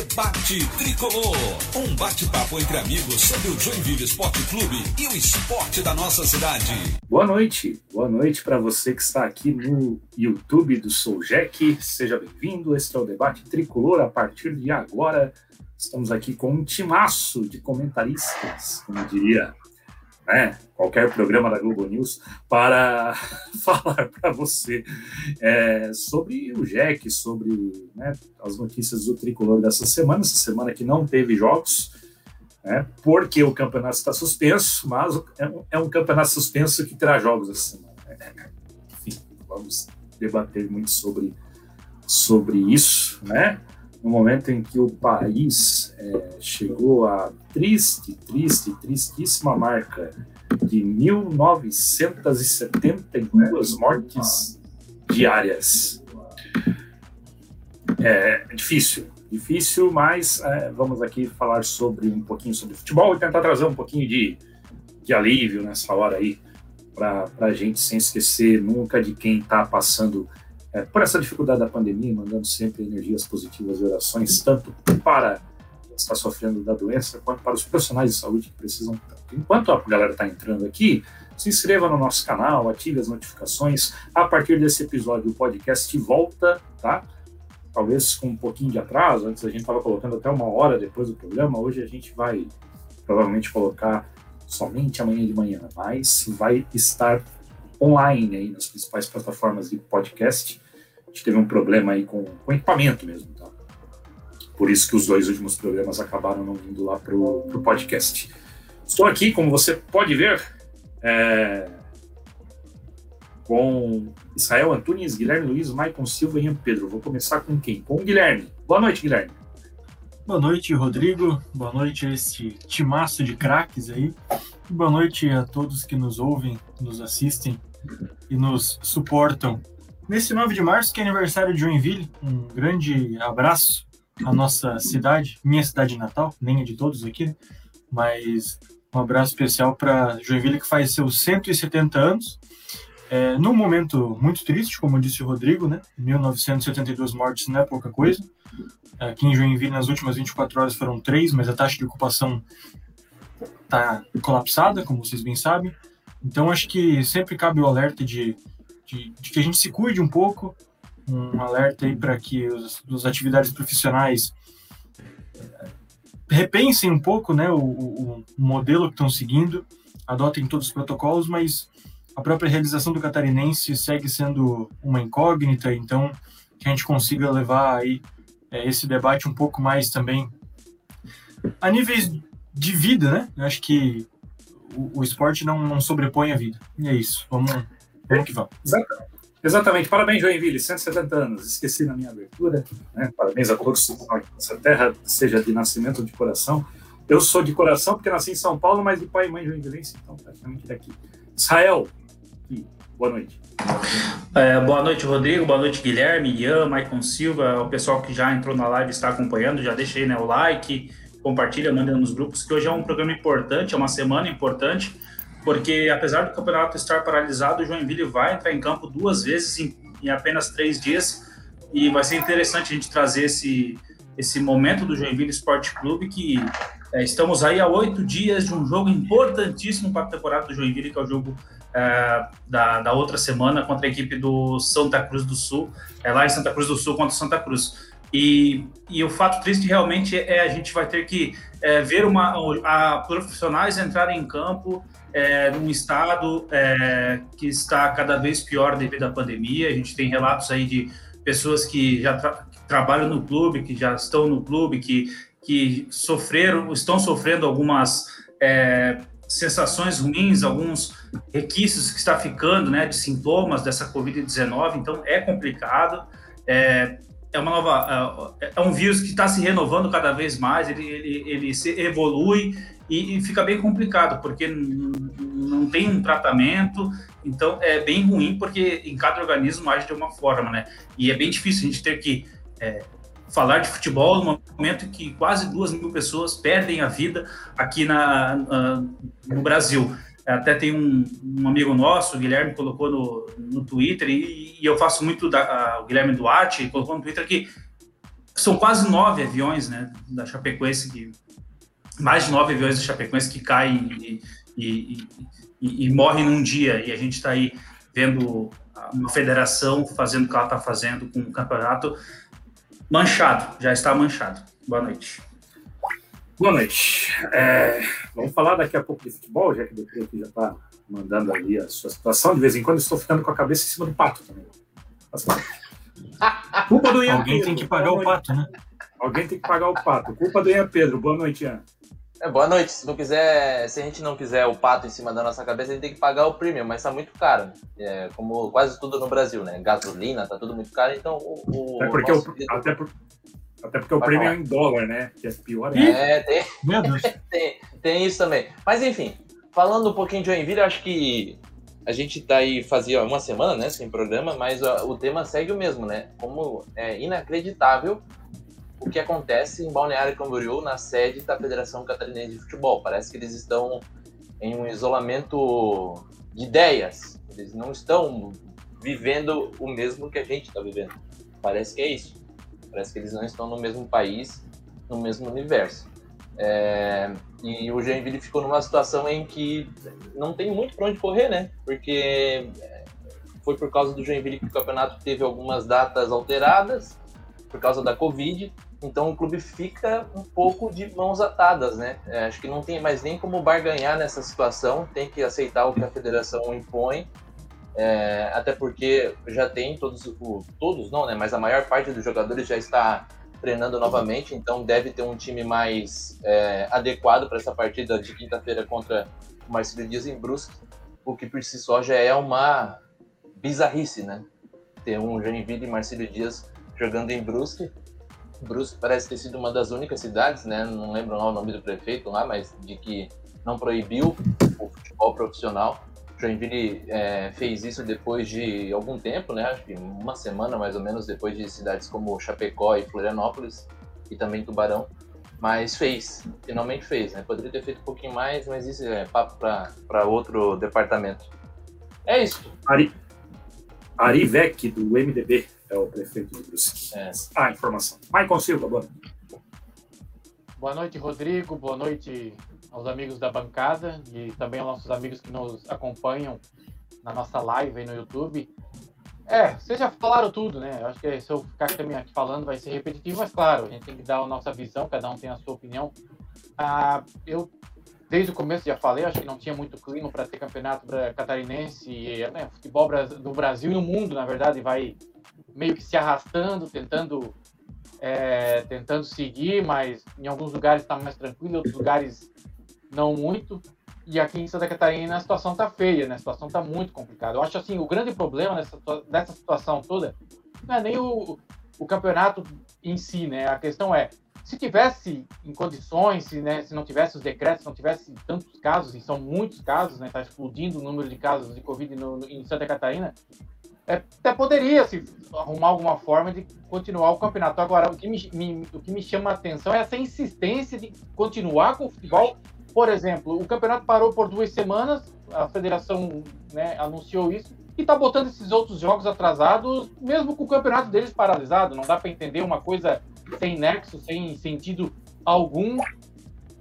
Debate Tricolor. Um bate-papo entre amigos sobre o Joinville Esporte Clube e o esporte da nossa cidade. Boa noite, boa noite para você que está aqui no YouTube do Sou Jack. Seja bem-vindo. Este é o Debate Tricolor. A partir de agora, estamos aqui com um timaço de comentaristas, como diria né, qualquer programa da Globo News, para falar para você é, sobre o Jack, sobre né, as notícias do tricolor dessa semana, essa semana que não teve jogos, né, porque o campeonato está suspenso, mas é um, é um campeonato suspenso que terá jogos essa semana. Né? Enfim, vamos debater muito sobre, sobre isso, né? No momento em que o país é, chegou à triste, triste, tristíssima marca de 1972 mortes diárias. É difícil, difícil, mas é, vamos aqui falar sobre um pouquinho sobre futebol e tentar trazer um pouquinho de, de alívio nessa hora aí para a gente sem esquecer nunca de quem está passando é, por essa dificuldade da pandemia, mandando sempre energias positivas e orações, tanto para quem está sofrendo da doença, quanto para os profissionais de saúde que precisam tanto. Enquanto a galera está entrando aqui, se inscreva no nosso canal, ative as notificações. A partir desse episódio, o podcast volta, tá? Talvez com um pouquinho de atraso, antes a gente estava colocando até uma hora depois do programa, hoje a gente vai provavelmente colocar somente amanhã de manhã, mas vai estar online aí nas principais plataformas de podcast. A gente teve um problema aí com, equipamento mesmo, tá? Por isso que os dois últimos programas acabaram não indo lá para o podcast. Estou aqui, como você pode ver, é, com Israel Antunes, Guilherme Luiz, Maicon Silva e Ian Pedro. Vou começar com quem? Com o Guilherme. Boa noite, Guilherme. Boa noite, Rodrigo. Boa noite a este timaço de craques aí. Boa noite a todos que nos ouvem, nos assistem e nos suportam. Nesse 9 de março, que é aniversário de Joinville, um grande abraço à nossa cidade, minha cidade natal, nem é de todos aqui, né? mas um abraço especial para Joinville, que faz seus 170 anos. É, num momento muito triste, como disse o Rodrigo, né? 1972 mortes não é pouca coisa. Aqui em Joinville, nas últimas 24 horas foram três, mas a taxa de ocupação está colapsada, como vocês bem sabem. Então, acho que sempre cabe o alerta de, de, de que a gente se cuide um pouco, um alerta aí para que os, atividades profissionais eh, repensem um pouco né, o, o, o modelo que estão seguindo, adotem todos os protocolos, mas a própria realização do catarinense segue sendo uma incógnita, então que a gente consiga levar aí é, esse debate um pouco mais também a níveis de vida, né? Eu acho que o, o esporte não, não, sobrepõe a vida. E é isso. Vamos, vamos que vamos. Exatamente. Exatamente. Parabéns, Joinville, 170 anos. Esqueci na minha abertura. Né? Parabéns a todos que essa terra seja de nascimento de coração. Eu sou de coração porque nasci em São Paulo, mas de pai e mãe joinvilense, então praticamente daqui. Israel, boa noite. É, boa noite, Rodrigo. Boa noite, Guilherme, Ian, Maicon Silva, o pessoal que já entrou na live está acompanhando. Já deixei né, o like, compartilha, manda nos grupos, que hoje é um programa importante, é uma semana importante, porque apesar do campeonato estar paralisado, o Joinville vai entrar em campo duas vezes em, em apenas três dias, e vai ser interessante a gente trazer esse, esse momento do Joinville Esporte Clube, que é, estamos aí a oito dias de um jogo importantíssimo para a temporada do Joinville, que é o jogo é, da, da outra semana contra a equipe do Santa Cruz do Sul, é lá em Santa Cruz do Sul contra o Santa Cruz. E, e o fato triste realmente é a gente vai ter que é, ver uma, a profissionais entrarem em campo é, num estado é, que está cada vez pior devido à pandemia. A gente tem relatos aí de pessoas que já tra que trabalham no clube, que já estão no clube, que, que sofreram, estão sofrendo algumas é, sensações ruins, alguns requisitos que está ficando, né, de sintomas dessa Covid-19. Então é complicado. É, é uma nova é, é um vírus que está se renovando cada vez mais ele, ele, ele se evolui e, e, fica bem complicado porque não tem um tratamento então é bem ruim porque em cada organismo age de uma forma né? E é bem difícil a gente ter que é, falar de futebol no momento em que quase duas mil pessoas perdem a vida aqui na, na no Brasil até tem um, um, amigo nosso, o Guilherme, colocou no, no Twitter, e, e eu faço muito da, a, o Guilherme Duarte, colocou no Twitter que são quase nove aviões, né, da Chapecoense, que, mais de nove aviões da Chapecoense que caem e, e, e, e morrem num dia, e a gente está aí vendo uma federação fazendo o que ela está fazendo com o campeonato manchado, já está manchado. Boa noite. Boa noite. É, vamos falar daqui a pouco de futebol, já que o Decreto já está mandando ali a sua situação. De vez em quando estou ficando com a cabeça em cima do pato também. Culpa do Ian Alguém Pedro. tem que pagar o pato, né? Alguém tem que pagar o pato. Culpa do Ian Pedro. Boa noite, Ian. É, boa noite. Se não quiser, se a gente não quiser o pato em cima da nossa cabeça, a gente tem que pagar o premium, mas tá muito caro. Né? É, como quase tudo no Brasil, né? Gasolina, tá tudo muito caro, então o. o até porque, o, até por, até porque o prêmio é em dólar, né? Que é pior. Né? É, tem, tem, tem, isso também. Mas enfim, falando um pouquinho de Joinville, acho que a gente tá aí fazia uma semana, né, sem programa, mas o tema segue o mesmo, né? Como é inacreditável o que acontece em Balneário Camboriú, na sede da Federação Catarinense de Futebol. Parece que eles estão em um isolamento de ideias. Eles não estão vivendo o mesmo que a gente está vivendo. Parece que é isso. Parece que eles não estão no mesmo país, no mesmo universo. É, e o Joinville ficou numa situação em que não tem muito para onde correr, né? Porque é, foi por causa do Joinville que o campeonato teve algumas datas alteradas por causa da Covid. Então o clube fica um pouco de mãos atadas, né? É, acho que não tem mais nem como barganhar nessa situação, tem que aceitar o que a federação impõe é, até porque já tem todos, o, todos não, né? Mas a maior parte dos jogadores já está treinando novamente, então deve ter um time mais é, adequado para essa partida de quinta-feira contra o Marcelo Dias em Brusque, o que por si só já é uma bizarrice, né? Ter um Joinville e Marcelo Dias jogando em Brusque. Brusque parece ter sido uma das únicas cidades, né? Não lembro o nome do prefeito lá, mas de que não proibiu o futebol profissional Joinville é, fez isso depois de algum tempo, né? Acho que uma semana mais ou menos depois de cidades como Chapecó e Florianópolis e também Tubarão, mas fez, finalmente fez, né? Poderia ter feito um pouquinho mais, mas isso é papo para outro departamento. É isso. Ari, Ari Vec, do MDB, é o prefeito de Brusque. É. Ah, informação. Maicon Silva, boa noite. Boa noite, Rodrigo. Boa noite, aos amigos da bancada e também aos nossos amigos que nos acompanham na nossa live aí no YouTube. É, vocês já falaram tudo, né? Eu acho que se eu ficar também aqui falando vai ser repetitivo, mas claro, a gente tem que dar a nossa visão, cada um tem a sua opinião. Ah, eu, desde o começo, já falei, acho que não tinha muito clima para ter campeonato catarinense, e, né, futebol do Brasil e no mundo, na verdade, vai meio que se arrastando, tentando é, tentando seguir, mas em alguns lugares está mais tranquilo, em outros lugares não muito. E aqui em Santa Catarina a situação tá feia, né? A situação tá muito complicada. Eu acho assim, o grande problema nessa, dessa situação toda não é nem o, o campeonato em si, né? A questão é, se tivesse em condições, se, né, se não tivesse os decretos, se não tivesse tantos casos, e são muitos casos, né? Tá explodindo o número de casos de Covid no, no, em Santa Catarina, é, até poderia se arrumar alguma forma de continuar o campeonato. Agora, o que me, me, o que me chama a atenção é essa insistência de continuar com o futebol por exemplo, o campeonato parou por duas semanas, a federação né, anunciou isso, e está botando esses outros jogos atrasados, mesmo com o campeonato deles paralisado. Não dá para entender uma coisa sem nexo, sem sentido algum.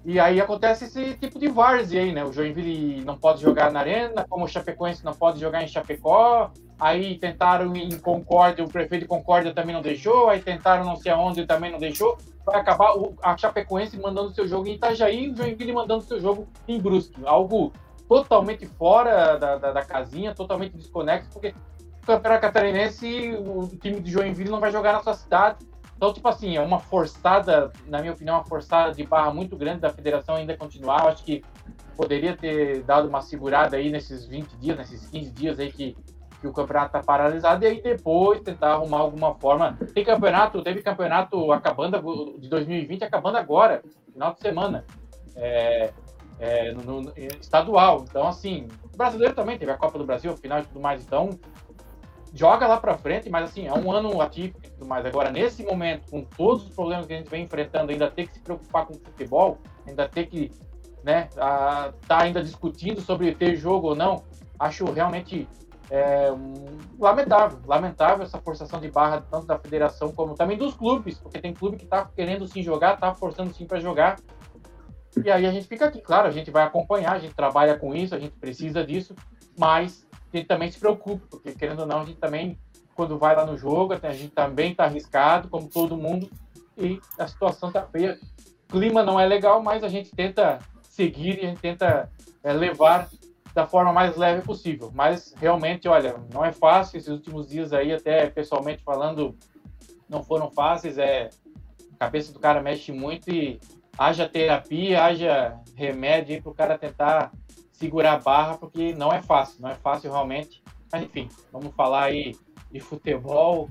E aí acontece esse tipo de várzea aí, né? O Joinville não pode jogar na Arena, como o Chapecoense não pode jogar em Chapecó. Aí tentaram em Concórdia, o prefeito de Concórdia também não deixou. Aí tentaram não sei aonde também não deixou vai acabar a Chapecoense mandando seu jogo em Itajaí e o Joinville mandando seu jogo em Brusque. Algo totalmente fora da, da, da casinha, totalmente desconexo, porque o Campeonato Catarinense, o time de Joinville não vai jogar na sua cidade. Então, tipo assim, é uma forçada, na minha opinião, uma forçada de barra muito grande da federação ainda continuar. Eu acho que poderia ter dado uma segurada aí nesses 20 dias, nesses 15 dias aí que que o campeonato está paralisado, e aí depois tentar arrumar alguma forma. Tem campeonato, teve campeonato acabando de 2020, acabando agora, final de semana, é, é, no, no, estadual. Então, assim, o brasileiro também teve a Copa do Brasil, final e tudo mais. Então, joga lá para frente, mas assim, é um ano atípico e tudo mais. Agora, nesse momento, com todos os problemas que a gente vem enfrentando, ainda ter que se preocupar com o futebol, ainda ter que, né, a, tá ainda discutindo sobre ter jogo ou não, acho realmente é um, lamentável, lamentável essa forçação de barra tanto da federação como também dos clubes, porque tem clube que está querendo sim jogar, está forçando sim para jogar. E aí a gente fica aqui, claro, a gente vai acompanhar, a gente trabalha com isso, a gente precisa disso, mas a gente também se preocupa, porque querendo ou não, a gente também, quando vai lá no jogo, a gente também está arriscado, como todo mundo, e a situação está feia. O clima não é legal, mas a gente tenta seguir e a gente tenta é, levar da forma mais leve possível. Mas realmente, olha, não é fácil. Esses últimos dias aí, até pessoalmente falando, não foram fáceis. É, a cabeça do cara mexe muito e haja terapia, haja remédio para o cara tentar segurar a barra, porque não é fácil, não é fácil realmente. Mas enfim, vamos falar aí de futebol,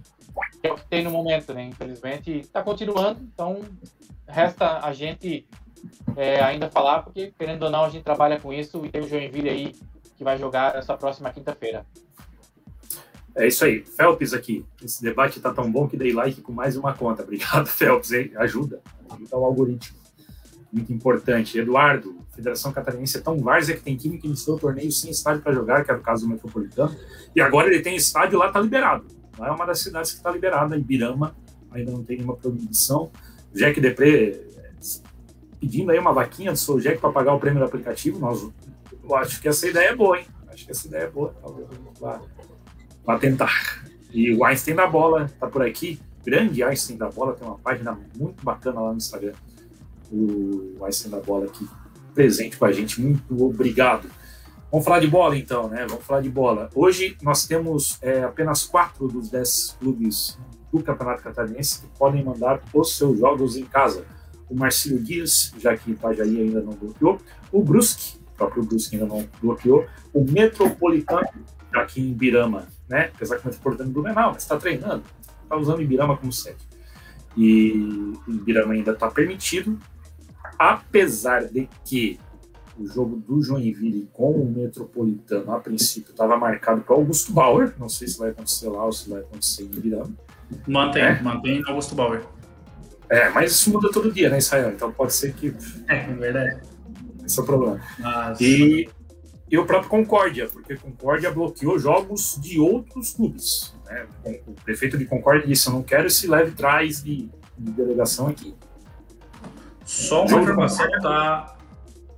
que é o que tem no momento, né? Infelizmente, está continuando, então resta a gente é, ainda falar, porque querendo ou não, a gente trabalha com isso e tem o Joinville aí que vai jogar essa próxima quinta-feira. É isso aí, Felps aqui. Esse debate tá tão bom que dei like com mais uma conta. Obrigado, Felps? Ajuda. Ajuda o algoritmo. Muito importante. Eduardo, Federação Catarinense é tão várzea que tem time que iniciou o torneio sem estádio para jogar, que era o caso do Metropolitano. E agora ele tem estádio lá, tá liberado. Lá é uma das cidades que está liberada, Ibirama, ainda não tem nenhuma proibição. Jack Depré pedindo aí uma vaquinha do Sojec para pagar o prêmio do aplicativo. Nós, eu acho que essa ideia é boa, hein? Acho que essa ideia é boa. Para tentar. E o Einstein da Bola tá por aqui. Grande Einstein da Bola, tem uma página muito bacana lá no Instagram. O Einstein da Bola aqui presente com a gente. Muito obrigado. Vamos falar de bola então, né? Vamos falar de bola. Hoje nós temos é, apenas quatro dos dez clubes do Campeonato Catarinense que podem mandar os seus jogos em casa o Marcelo Dias, já que Itajaí ainda não bloqueou, o Brusque, o próprio Brusque ainda não bloqueou, o Metropolitano, já que em Ibirama, né? Apesar que o Metropolitano do Menal, mas está treinando, está usando Ibirama como sede. E o Ibirama ainda está permitido, apesar de que o jogo do Joinville com o Metropolitano, a princípio, estava marcado para Augusto Bauer. Não sei se vai acontecer lá ou se vai acontecer em Ibirama. Mantém, é. mantém Augusto Bauer. É, mas isso muda todo dia, né, Israel? Então pode ser que. É, é verdade. Esse é o problema. E, e o próprio Concórdia, porque Concórdia bloqueou jogos de outros clubes. Né? O prefeito de Concórdia disse: Eu não quero esse leve trás de, de delegação aqui. Só uma informação, tá?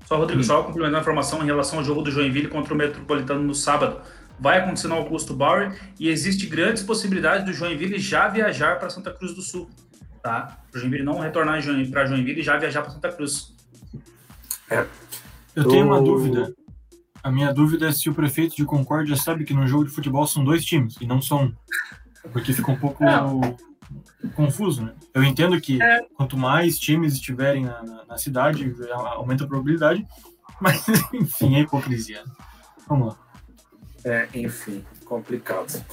Só, Rodrigo, hum. só complementando a informação em relação ao jogo do Joinville contra o Metropolitano no sábado. Vai acontecer no Augusto Bauer e existe grandes possibilidades do Joinville já viajar para Santa Cruz do Sul tá? O Joinville não retornar para Joinville e já viajar para Santa Cruz. É. Eu tenho uma dúvida. A minha dúvida é se o prefeito de Concórdia sabe que no jogo de futebol são dois times e não são porque fica um pouco confuso, né? Eu entendo que é. quanto mais times estiverem na, na, na, cidade, aumenta a probabilidade, mas enfim, é hipocrisia. Vamos lá. É, enfim, complicado.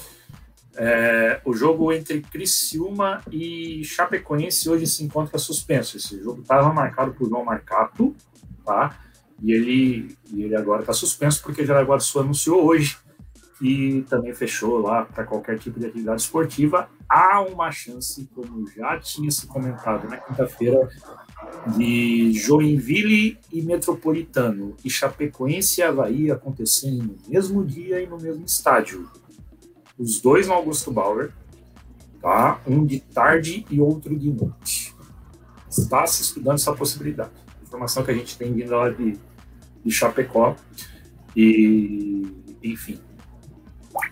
É, o jogo entre Criciúma e Chapecoense hoje se encontra suspenso. Esse jogo estava marcado por João Marcato, tá? E ele, e ele agora está suspenso porque Jaraguá do Sul anunciou hoje e também fechou lá para qualquer tipo de atividade esportiva. Há uma chance, como já tinha se comentado na quinta-feira, de Joinville e Metropolitano e Chapecoense e Havaí acontecerem no mesmo dia e no mesmo estádio os dois no Augusto Bauer, tá? Um de tarde e outro de noite. Está se estudando essa possibilidade. Informação que a gente tem vindo lá de, de Chapecó. E, enfim,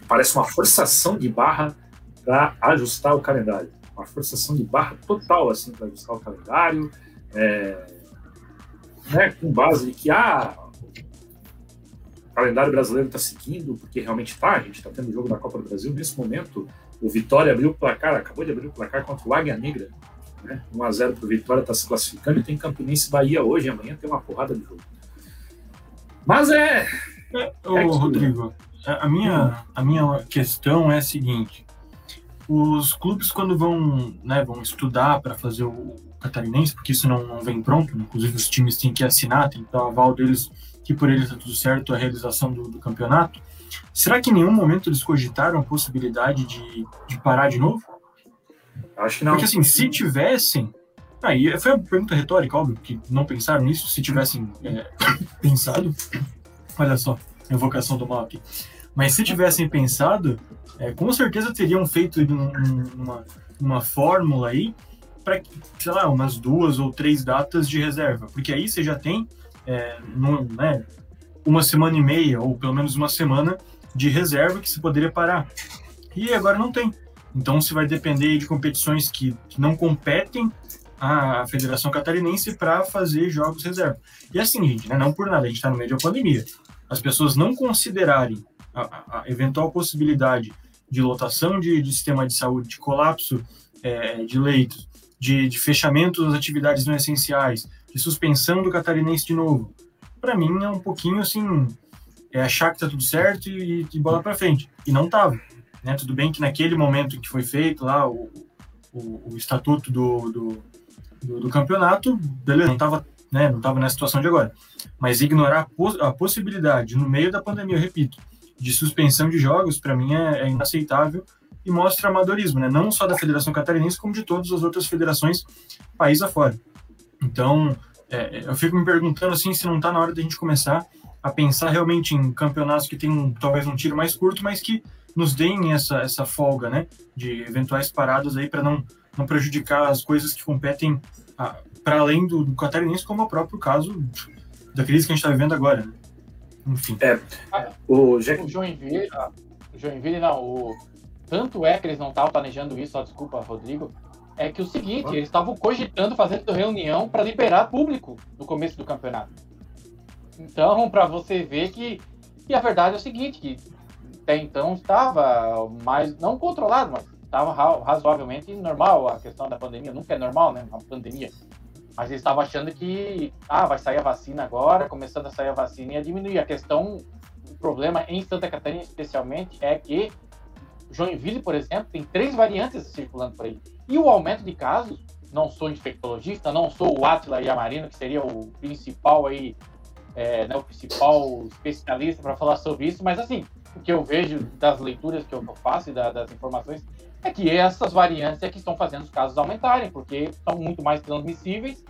parece uma forçação de barra para ajustar o calendário. Uma forçação de barra total, assim, para ajustar o calendário. É, né, com base de que, ah, calendário brasileiro está seguindo, porque realmente está, a gente está tendo o jogo da Copa do Brasil. Nesse momento, o Vitória abriu o placar, acabou de abrir o placar contra o Águia Negra. Né? 1x0 para o Vitória, está se classificando e tem Campinense Bahia hoje, amanhã tem uma porrada de jogo. Mas é. é, é Rodrigo, a minha, a minha questão é a seguinte: os clubes, quando vão, né, vão estudar para fazer o catarinense, porque isso não, não vem pronto, né? inclusive os times têm que assinar, tem que dar o aval deles que por eles está tudo certo a realização do, do, campeonato. Será que em nenhum momento eles cogitaram a possibilidade de, de parar de novo? Acho que não. Porque assim, se tivessem. Aí ah, foi uma pergunta retórica, óbvio, que não pensaram nisso, se tivessem é, pensado. Olha só, invocação do mal aqui. Mas se tivessem pensado, é, com certeza teriam feito uma, uma fórmula aí para, sei lá, umas duas ou três datas de reserva, porque aí você já tem é, né, uma semana e meia, ou pelo menos uma semana de reserva que se poderia parar. E agora não tem. Então você vai depender de competições que, que não competem à Federação Catarinense para fazer jogos reserva. E assim, gente, né, não por nada, a gente está no meio de uma pandemia. As pessoas não considerarem a, a eventual possibilidade de lotação de, de, sistema de saúde, de colapso é, de leitos, de, de fechamento das atividades não essenciais, de suspensão do catarinense de novo, para mim é um pouquinho assim, é achar que tá tudo certo e, e bola para frente. E não tava. Né? Tudo bem que naquele momento que foi feito lá o, o, o estatuto do, do, do, do, campeonato, beleza, não tava, né, não tava na situação de agora. Mas ignorar a possibilidade, no meio da pandemia, eu repito, de suspensão de jogos, para mim é, é, inaceitável e mostra amadorismo, né? não só da Federação Catarinense, como de todas as outras federações país afora. Então, é, eu fico me perguntando assim se não está na hora de a gente começar a pensar realmente em campeonatos que tem um, talvez um tiro mais curto, mas que nos deem essa, essa folga, né, de eventuais paradas aí para não, não prejudicar as coisas que competem para além do, do catarinense, como é o próprio caso da crise que a gente está vivendo agora. Né? Enfim. É, o, o Joinville, o Joinville não, o, tanto é que eles não estavam planejando isso, só desculpa, Rodrigo, é que o seguinte, eles estavam cogitando fazer reunião para liberar público no começo do campeonato. Então, para você ver que, que a verdade é o seguinte, que até então estava mais, não controlado, mas estava razoavelmente normal a questão da pandemia. Nunca é normal, né? Uma pandemia. Mas eles estavam achando que, ah, vai sair a vacina agora, começando a sair a vacina ia diminuir. A questão, o problema em Santa Catarina especialmente é que Joinville, por exemplo, tem três variantes circulando por aí. E o aumento de casos, não sou infectologista, não sou o Atila Yamarino, que seria o principal aí, é, né, o principal especialista para falar sobre isso, mas assim, o que eu vejo das leituras que eu faço e da, das informações é que essas variantes é que estão fazendo os casos aumentarem, porque são muito mais transmissíveis,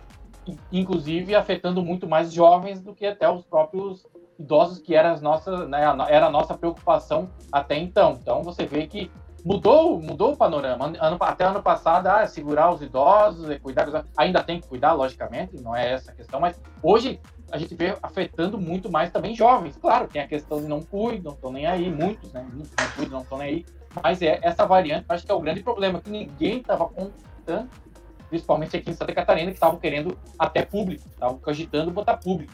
inclusive afetando muito mais jovens do que até os próprios idosos, que era, as nossas, né, era a nossa preocupação até então. Então você vê que mudou, mudou o panorama. Ano, até ano passado, ah, segurar os idosos, cuidar, ainda tem que cuidar, logicamente, não é essa a questão, mas hoje a gente vê afetando muito mais também jovens. Claro, tem a questão de não cuidam, não estão nem aí, muitos, né? Muitos não cuidam, não estão nem aí. Mas é essa variante, acho que é o grande problema, que ninguém estava contando, principalmente aqui em Santa Catarina, que estavam querendo até público, estavam cogitando botar público.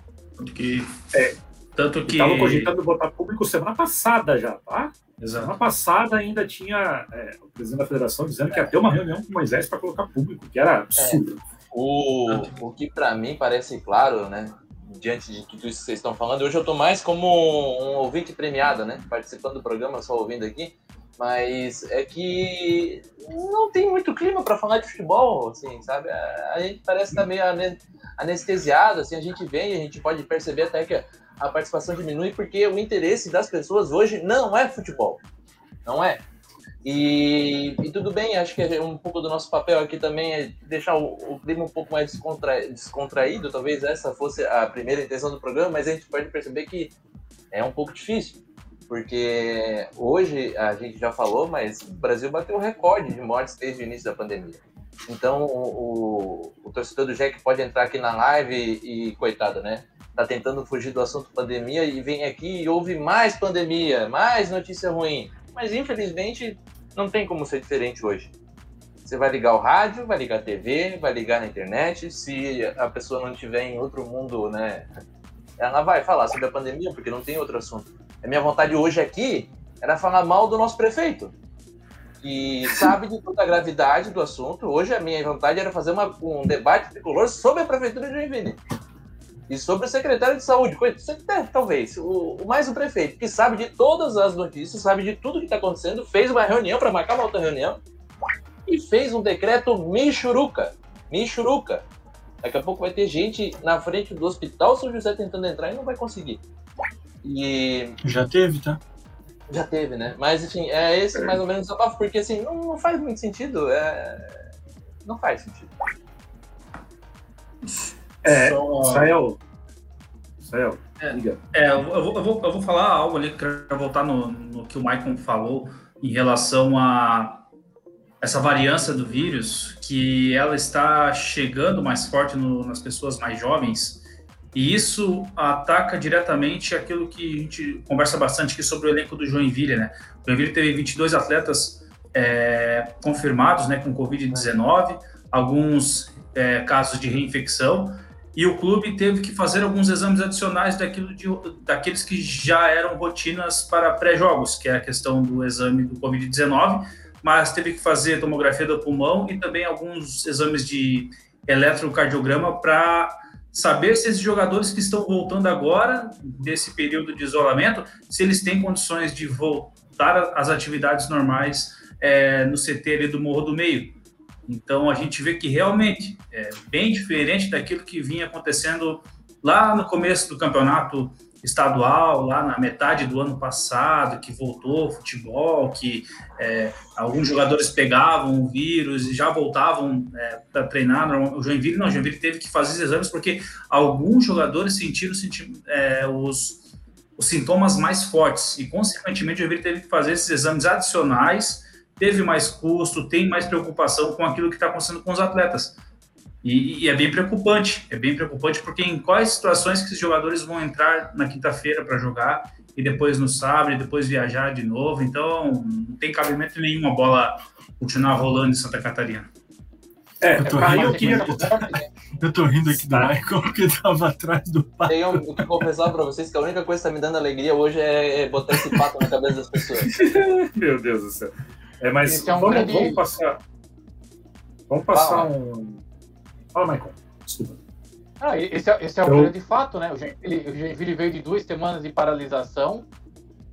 Que, é, tanto que. Estavam cogitando botar público semana passada já, tá? Exato. Semana passada ainda tinha é, o presidente da federação dizendo que ia ter uma reunião com Moisés para colocar público, que era absurdo. É. O, o que para mim parece claro, né? Diante de tudo isso que vocês estão falando, hoje eu estou mais como um ouvinte premiado, né? Participando do programa, só ouvindo aqui. Mas é que não tem muito clima para falar de futebol, assim, sabe? A, gente parece estar tá meio anestesiado, assim, a gente vem, a gente pode perceber até que a participação diminui porque o interesse das pessoas hoje não é futebol. Não é. E, e, tudo bem, acho que um pouco do nosso papel aqui também é deixar o, o clima um pouco mais descontra, descontraído. Talvez essa fosse a primeira intenção do programa, mas a gente pode perceber que é um pouco difícil. Porque hoje, a gente já falou, mas o Brasil bateu o recorde de mortes desde o início da pandemia. Então, o, o, o torcedor do Jack pode entrar aqui na live e coitado, né? Tá tentando fugir do assunto pandemia e vem aqui e ouve mais pandemia, mais notícia ruim. Mas infelizmente não tem como ser diferente hoje. Você vai ligar o rádio, vai ligar a TV, vai ligar na internet. Se a pessoa não estiver em outro mundo, né, ela vai falar sobre a pandemia, porque não tem outro assunto. A minha vontade hoje aqui era falar mal do nosso prefeito, que sabe de toda a gravidade do assunto. Hoje a minha vontade era fazer uma, um debate tricolor sobre a prefeitura de Joinville. E sobre o secretário de saúde, talvez, o, mais o prefeito, que sabe de todas as notícias, sabe de tudo que está acontecendo, fez uma reunião para marcar uma outra reunião e fez um decreto Michuruca. Michuruca. Daqui a pouco vai ter gente na frente do hospital São José tentando entrar e não vai conseguir. E. Já teve, tá? Já teve, né? Mas enfim, é esse mais ou menos o desabafo, porque assim, não, não faz muito sentido. É... Não faz sentido. É, Só... Israel. Israel. É, é eu, vou, eu, vou, eu vou falar algo ali, quero voltar no, no que o Maicon falou em relação a essa variância do vírus, que ela está chegando mais forte no, nas pessoas mais jovens, e isso ataca diretamente aquilo que a gente conversa bastante aqui sobre o elenco do Joinville, né? O Joinville teve 22 atletas é, confirmados, né, com Covid-19, alguns é, casos de reinfecção, e o clube teve que fazer alguns exames adicionais daquilo de, daqueles que já eram rotinas para pré-jogos, que é a questão do exame do Covid-19, mas teve que fazer tomografia do pulmão e também alguns exames de eletrocardiograma para saber se esses jogadores que estão voltando agora, desse período de isolamento, se eles têm condições de voltar às atividades normais é, no CT ali do Morro do Meio. Então a gente vê que realmente é bem diferente daquilo que vinha acontecendo lá no começo do campeonato estadual, lá na metade do ano passado, que voltou o futebol, que é, alguns jogadores pegavam o vírus e já voltavam é, para treinar. O Joinville não, o Joinville teve que fazer os exames porque alguns jogadores sentiram é, os, os sintomas mais fortes e, consequentemente, o Joinville teve que fazer esses exames adicionais teve mais custo, tem mais preocupação com aquilo que está acontecendo com os atletas. E, e, é bem preocupante, é bem preocupante porque em quais situações que esses jogadores vão entrar na quinta-feira para jogar e depois no sábado e depois viajar de novo. Então, não tem cabimento nenhum a bola continuar rolando em Santa Catarina. É, eu tô, rindo, eu, queria... eu tô rindo aqui do Michael que tava atrás do pato. Tenho que confessar pra vocês que a única coisa que tá me dando alegria hoje é botar esse pato na cabeça das pessoas. Meu Deus do céu. É, mas é um vamos, grande... vamos, passar. Vamos passar Fala. um. Fala, Michael. Desculpa. Ah, esse é, esse é o Eu... grande fato, né? O Joinville veio de duas semanas de paralisação.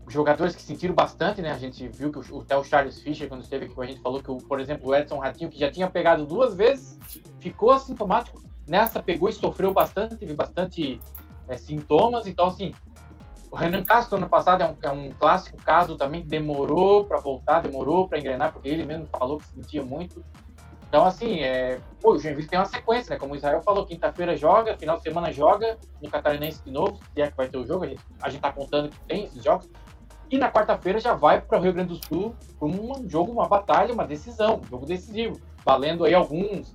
Os jogadores que sentiram bastante, né? A gente viu que o, até o Charles Fischer, quando esteve aqui com a gente, falou que, o, por exemplo, o Edson Ratinho, que já tinha pegado duas vezes, ficou assintomático. Nessa pegou e sofreu bastante, teve bastante é, sintomas. Então, assim, o Renan Castro, ano passado, é um, é um clássico caso também que demorou para voltar, demorou para engrenar, porque ele mesmo falou que sentia muito. Então, assim, é... Pô, o Joinville tem uma sequência, né? Como o Israel falou, quinta-feira joga, final de semana joga, no Catarinense de novo, se é que vai ter o jogo, a gente, a gente tá contando que tem esses jogos. E na quarta-feira já vai para o Rio Grande do Sul com um jogo, uma batalha, uma decisão, um jogo decisivo, valendo aí alguns,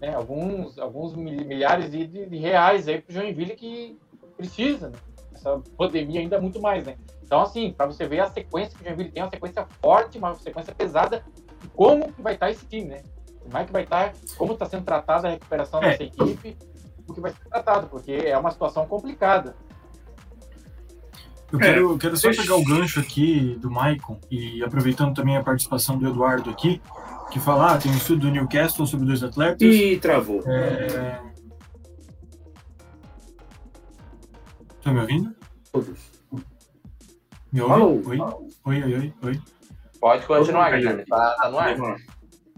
né, alguns, alguns milhares de, de, de reais aí para o Joinville que precisa, né? Essa pandemia ainda muito mais, né? Então, assim, para você ver a sequência que o Joinville tem, uma sequência forte, uma sequência pesada, como que vai estar tá esse time, né? Como é que vai estar, tá, como está sendo tratada a recuperação é. dessa equipe, o que vai ser tratado, porque é uma situação complicada. Eu quero, é, quero só pegar o gancho aqui do Maicon e aproveitando também a participação do Eduardo aqui, que fala, ah, tem um estudo do Newcastle sobre dois atletas. E travou. É, Tá me ouvindo? Todos. Me ouve? Oi? Oi, oi, oi, oi. Pode continuar, Guilherme. Tá, tá no ar.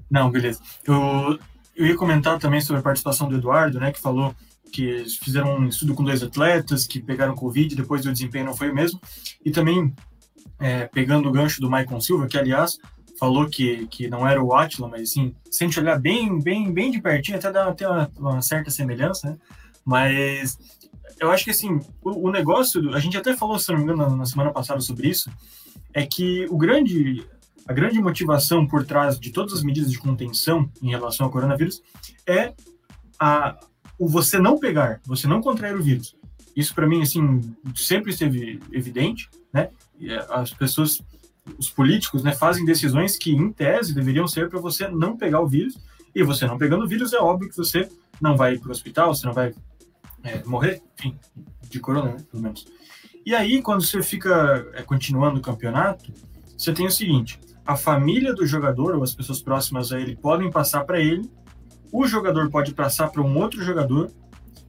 Não, beleza. Eu, eu ia comentar também sobre a participação do Eduardo, né, que falou que fizeram um estudo com dois atletas que pegaram Covid, depois o desempenho não foi o mesmo. E também, é, pegando o gancho do Maicon Silva, que aliás falou que, que não era o Atila, mas assim, se a gente olhar bem, bem, bem de pertinho, até dá até uma, uma certa semelhança, né? Mas eu acho que assim, o, o, negócio, a gente até falou, se não me engano, na, na semana passada sobre isso, é que o grande, a grande motivação por trás de todas as medidas de contenção em relação ao coronavírus é a, o você não pegar, você não contrair o vírus. Isso para mim assim sempre esteve evidente, né? As pessoas, os políticos, né, fazem decisões que em tese deveriam ser para você não pegar o vírus. E você não pegando o vírus é óbvio que você não vai para o hospital, você não vai é, morrer, enfim, de corona, né, pelo menos. E aí, quando você fica é, continuando o campeonato, você tem o seguinte: a família do jogador ou as pessoas próximas a ele podem passar para ele, o jogador pode passar para um outro jogador,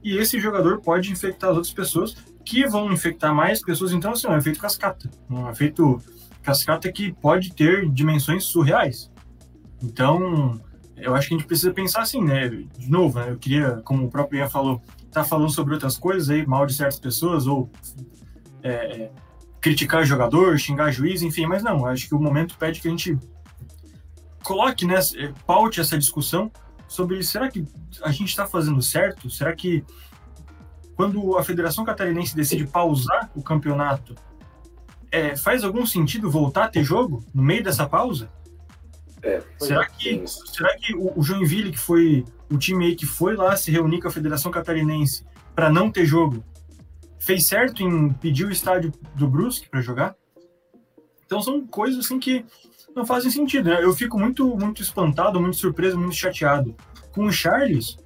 e esse jogador pode infectar as outras pessoas, que vão infectar mais pessoas. Então, assim, é um efeito cascata. Um efeito cascata que pode ter dimensões surreais. Então, eu acho que a gente precisa pensar assim, né? De novo, né? eu queria, como o próprio Ian falou, tá falando sobre outras coisas aí, mal de certas pessoas, ou é, é, criticar jogador, xingar juiz, enfim, mas não, acho que o momento pede que a gente coloque, né, paute essa discussão sobre será que a gente está fazendo certo? Será que quando a Federação Catarinense decide pausar o campeonato, é, faz algum sentido voltar a ter jogo no meio dessa pausa? É, será que, será que o, o Joinville, que foi o time aí que foi lá se reunir com a Federação Catarinense para não ter jogo, fez certo em pedir o estádio do Brusque para jogar? Então são coisas assim que não fazem sentido. Né? Eu fico muito, muito espantado, muito surpreso, muito chateado com o Charles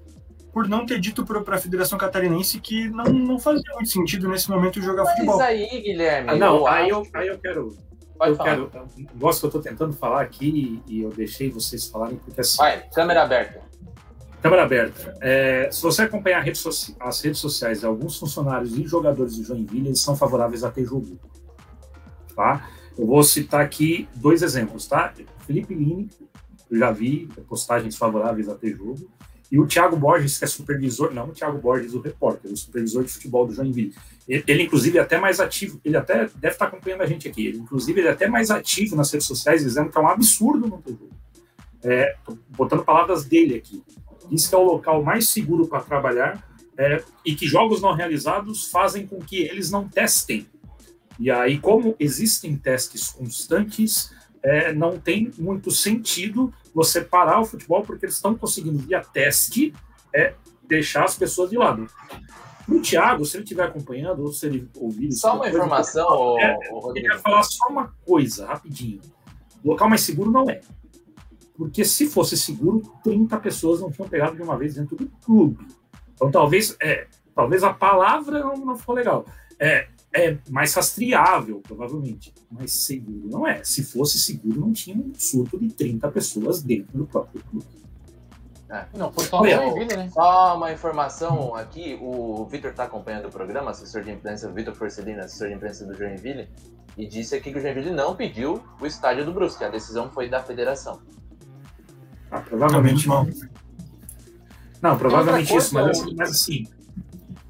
por não ter dito para a Federação Catarinense que não, não fazia muito sentido nesse momento jogar Mas futebol. Mas aí, Guilherme. Ah, não, aí eu, aí eu quero. Pode eu falar. quero. Que eu estou tentando falar aqui e eu deixei vocês falarem, porque assim. Vai, câmera aberta. Câmera aberta. É, se você acompanhar rede as redes sociais de alguns funcionários e jogadores do Joinville, eles são favoráveis a ter jogo. Tá? Eu vou citar aqui dois exemplos, tá? Felipe Lini, eu já vi postagens favoráveis a ter jogo. E o Thiago Borges, que é supervisor, não o Thiago Borges, o repórter, o supervisor de futebol do Joinville. Ele, ele, inclusive, é até mais ativo, ele até deve estar acompanhando a gente aqui. Ele, inclusive, ele é até mais ativo nas redes sociais, dizendo que é um absurdo não ter jogo. É, botando palavras dele aqui. Diz que é o local mais seguro para trabalhar é, e que jogos não realizados fazem com que eles não testem. E aí, como existem testes constantes, é, não tem muito sentido você parar o futebol porque eles estão conseguindo, via teste, é, deixar as pessoas de lado. O Thiago, se ele estiver acompanhando, ou se ele ouvir. Só uma depois, informação, ô, é, eu falar só uma coisa, rapidinho. O local mais seguro não é. Porque se fosse seguro, 30 pessoas não tinham pegado de uma vez dentro do clube. Então talvez, é, talvez a palavra não, não ficou legal. É, é mais rastreável, provavelmente. Mas seguro não é. Se fosse seguro, não tinha um surto de 30 pessoas dentro do próprio clube. Não, foi só Olha, né? Só uma informação aqui, o Vitor está acompanhando o programa, assessor de imprensa, Vitor Forcelino, assessor de imprensa do Joinville, e disse aqui que o Joinville não pediu o estádio do Brusque, a decisão foi da federação. Ah, provavelmente não. Não, provavelmente isso, mas, assim- mas assim,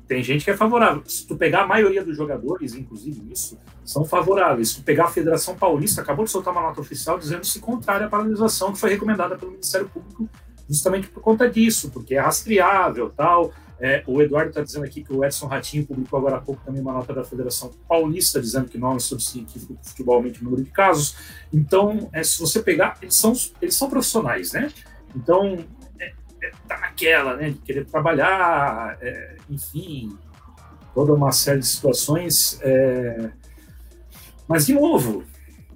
tem gente que é favorável. Se tu pegar a maioria dos jogadores, inclusive nisso, são favoráveis. Se tu pegar a Federação Paulista, acabou de soltar uma nota oficial dizendo-se contrária à paralisação que foi recomendada pelo Ministério Público justamente por conta disso, porque é rastreável tal. É, o Eduardo está dizendo aqui que o Edson Ratinho publicou agora há pouco também uma nota da Federação Paulista dizendo que não é científico do futebol o número de casos. Então, é, se você pegar, eles são, eles são profissionais, né? Então, é, é, tá naquela, né? De querer trabalhar, é, enfim, toda uma série de situações. é, Mas, de novo,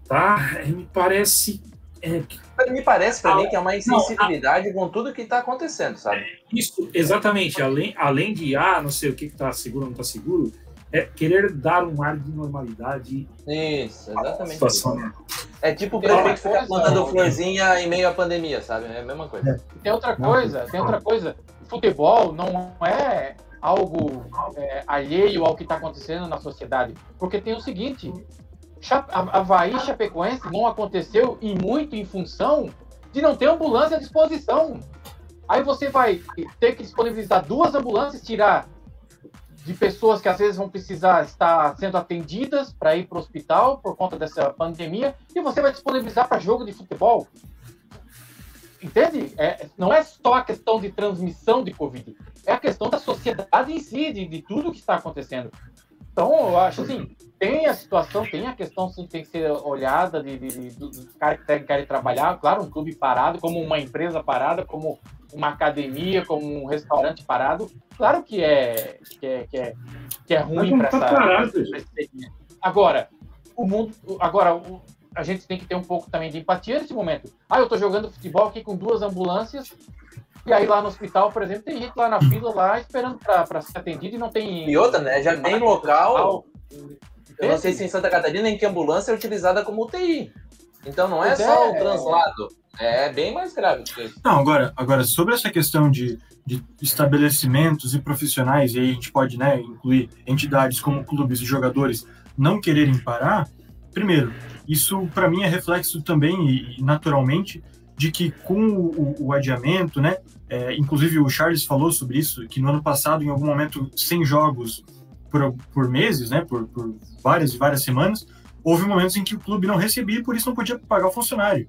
tá? É, me parece é, Me parece para Ah, mim que é uma insensibilidade com tudo que está acontecendo, sabe? Isso, exatamente. Além, além de, ah, não sei o que está seguro ou não está seguro, é querer dar um ar de normalidade Isso, exatamente. situação. né? É tipo o prefeito ficar ó, florzinha em meio à pandemia, sabe? É a mesma coisa. Tem outra coisa, tem outra coisa. Futebol não é algo é, alheio ao que está acontecendo na sociedade. Porque tem o seguinte: Havaí Chapecoense não aconteceu e muito em função de não ter ambulância à disposição. Aí você vai ter que disponibilizar duas ambulâncias, tirar de pessoas que às vezes vão precisar estar sendo atendidas para ir para o hospital por conta dessa pandemia, e você vai disponibilizar para jogo de futebol. Entende? É, não é só a questão de transmissão de Covid, é a questão da sociedade em si, de, de tudo que está acontecendo. Então, eu acho assim, tem a situação, tem a questão sim, que tem que ser olhada de, de, de- dos caras que querem, querem trabalhar, claro, um clube parado, como uma empresa parada, como uma academia, como um restaurante parado, claro que é, que é, que é, que é ruim para tá essa, parado. Agora, o mundo, agora, o- a gente tem que ter um pouco também de empatia nesse momento. Ah, eu tô jogando futebol aqui com duas ambulâncias, e aí lá no hospital, por exemplo, tem gente lá na fila lá esperando para ser atendido e não tem. E outra, né? Já tem local. Eu não sei se em Santa Catarina em que ambulância é utilizada como UTI. Então não é Pois só é. o translado. É bem mais grave que isso. Não, agora, agora sobre essa questão de, de estabelecimentos e profissionais, e aí a gente pode né, incluir entidades como clubes e jogadores não quererem parar, primeiro, isso para mim é reflexo também, e naturalmente, de que com o, o- adiamento, né, é, inclusive o Charles falou sobre isso, que no ano passado, em algum momento, sem jogos por, por meses, né, por, por várias e várias semanas, houve momentos em que o clube não recebia e por isso não podia pagar o funcionário.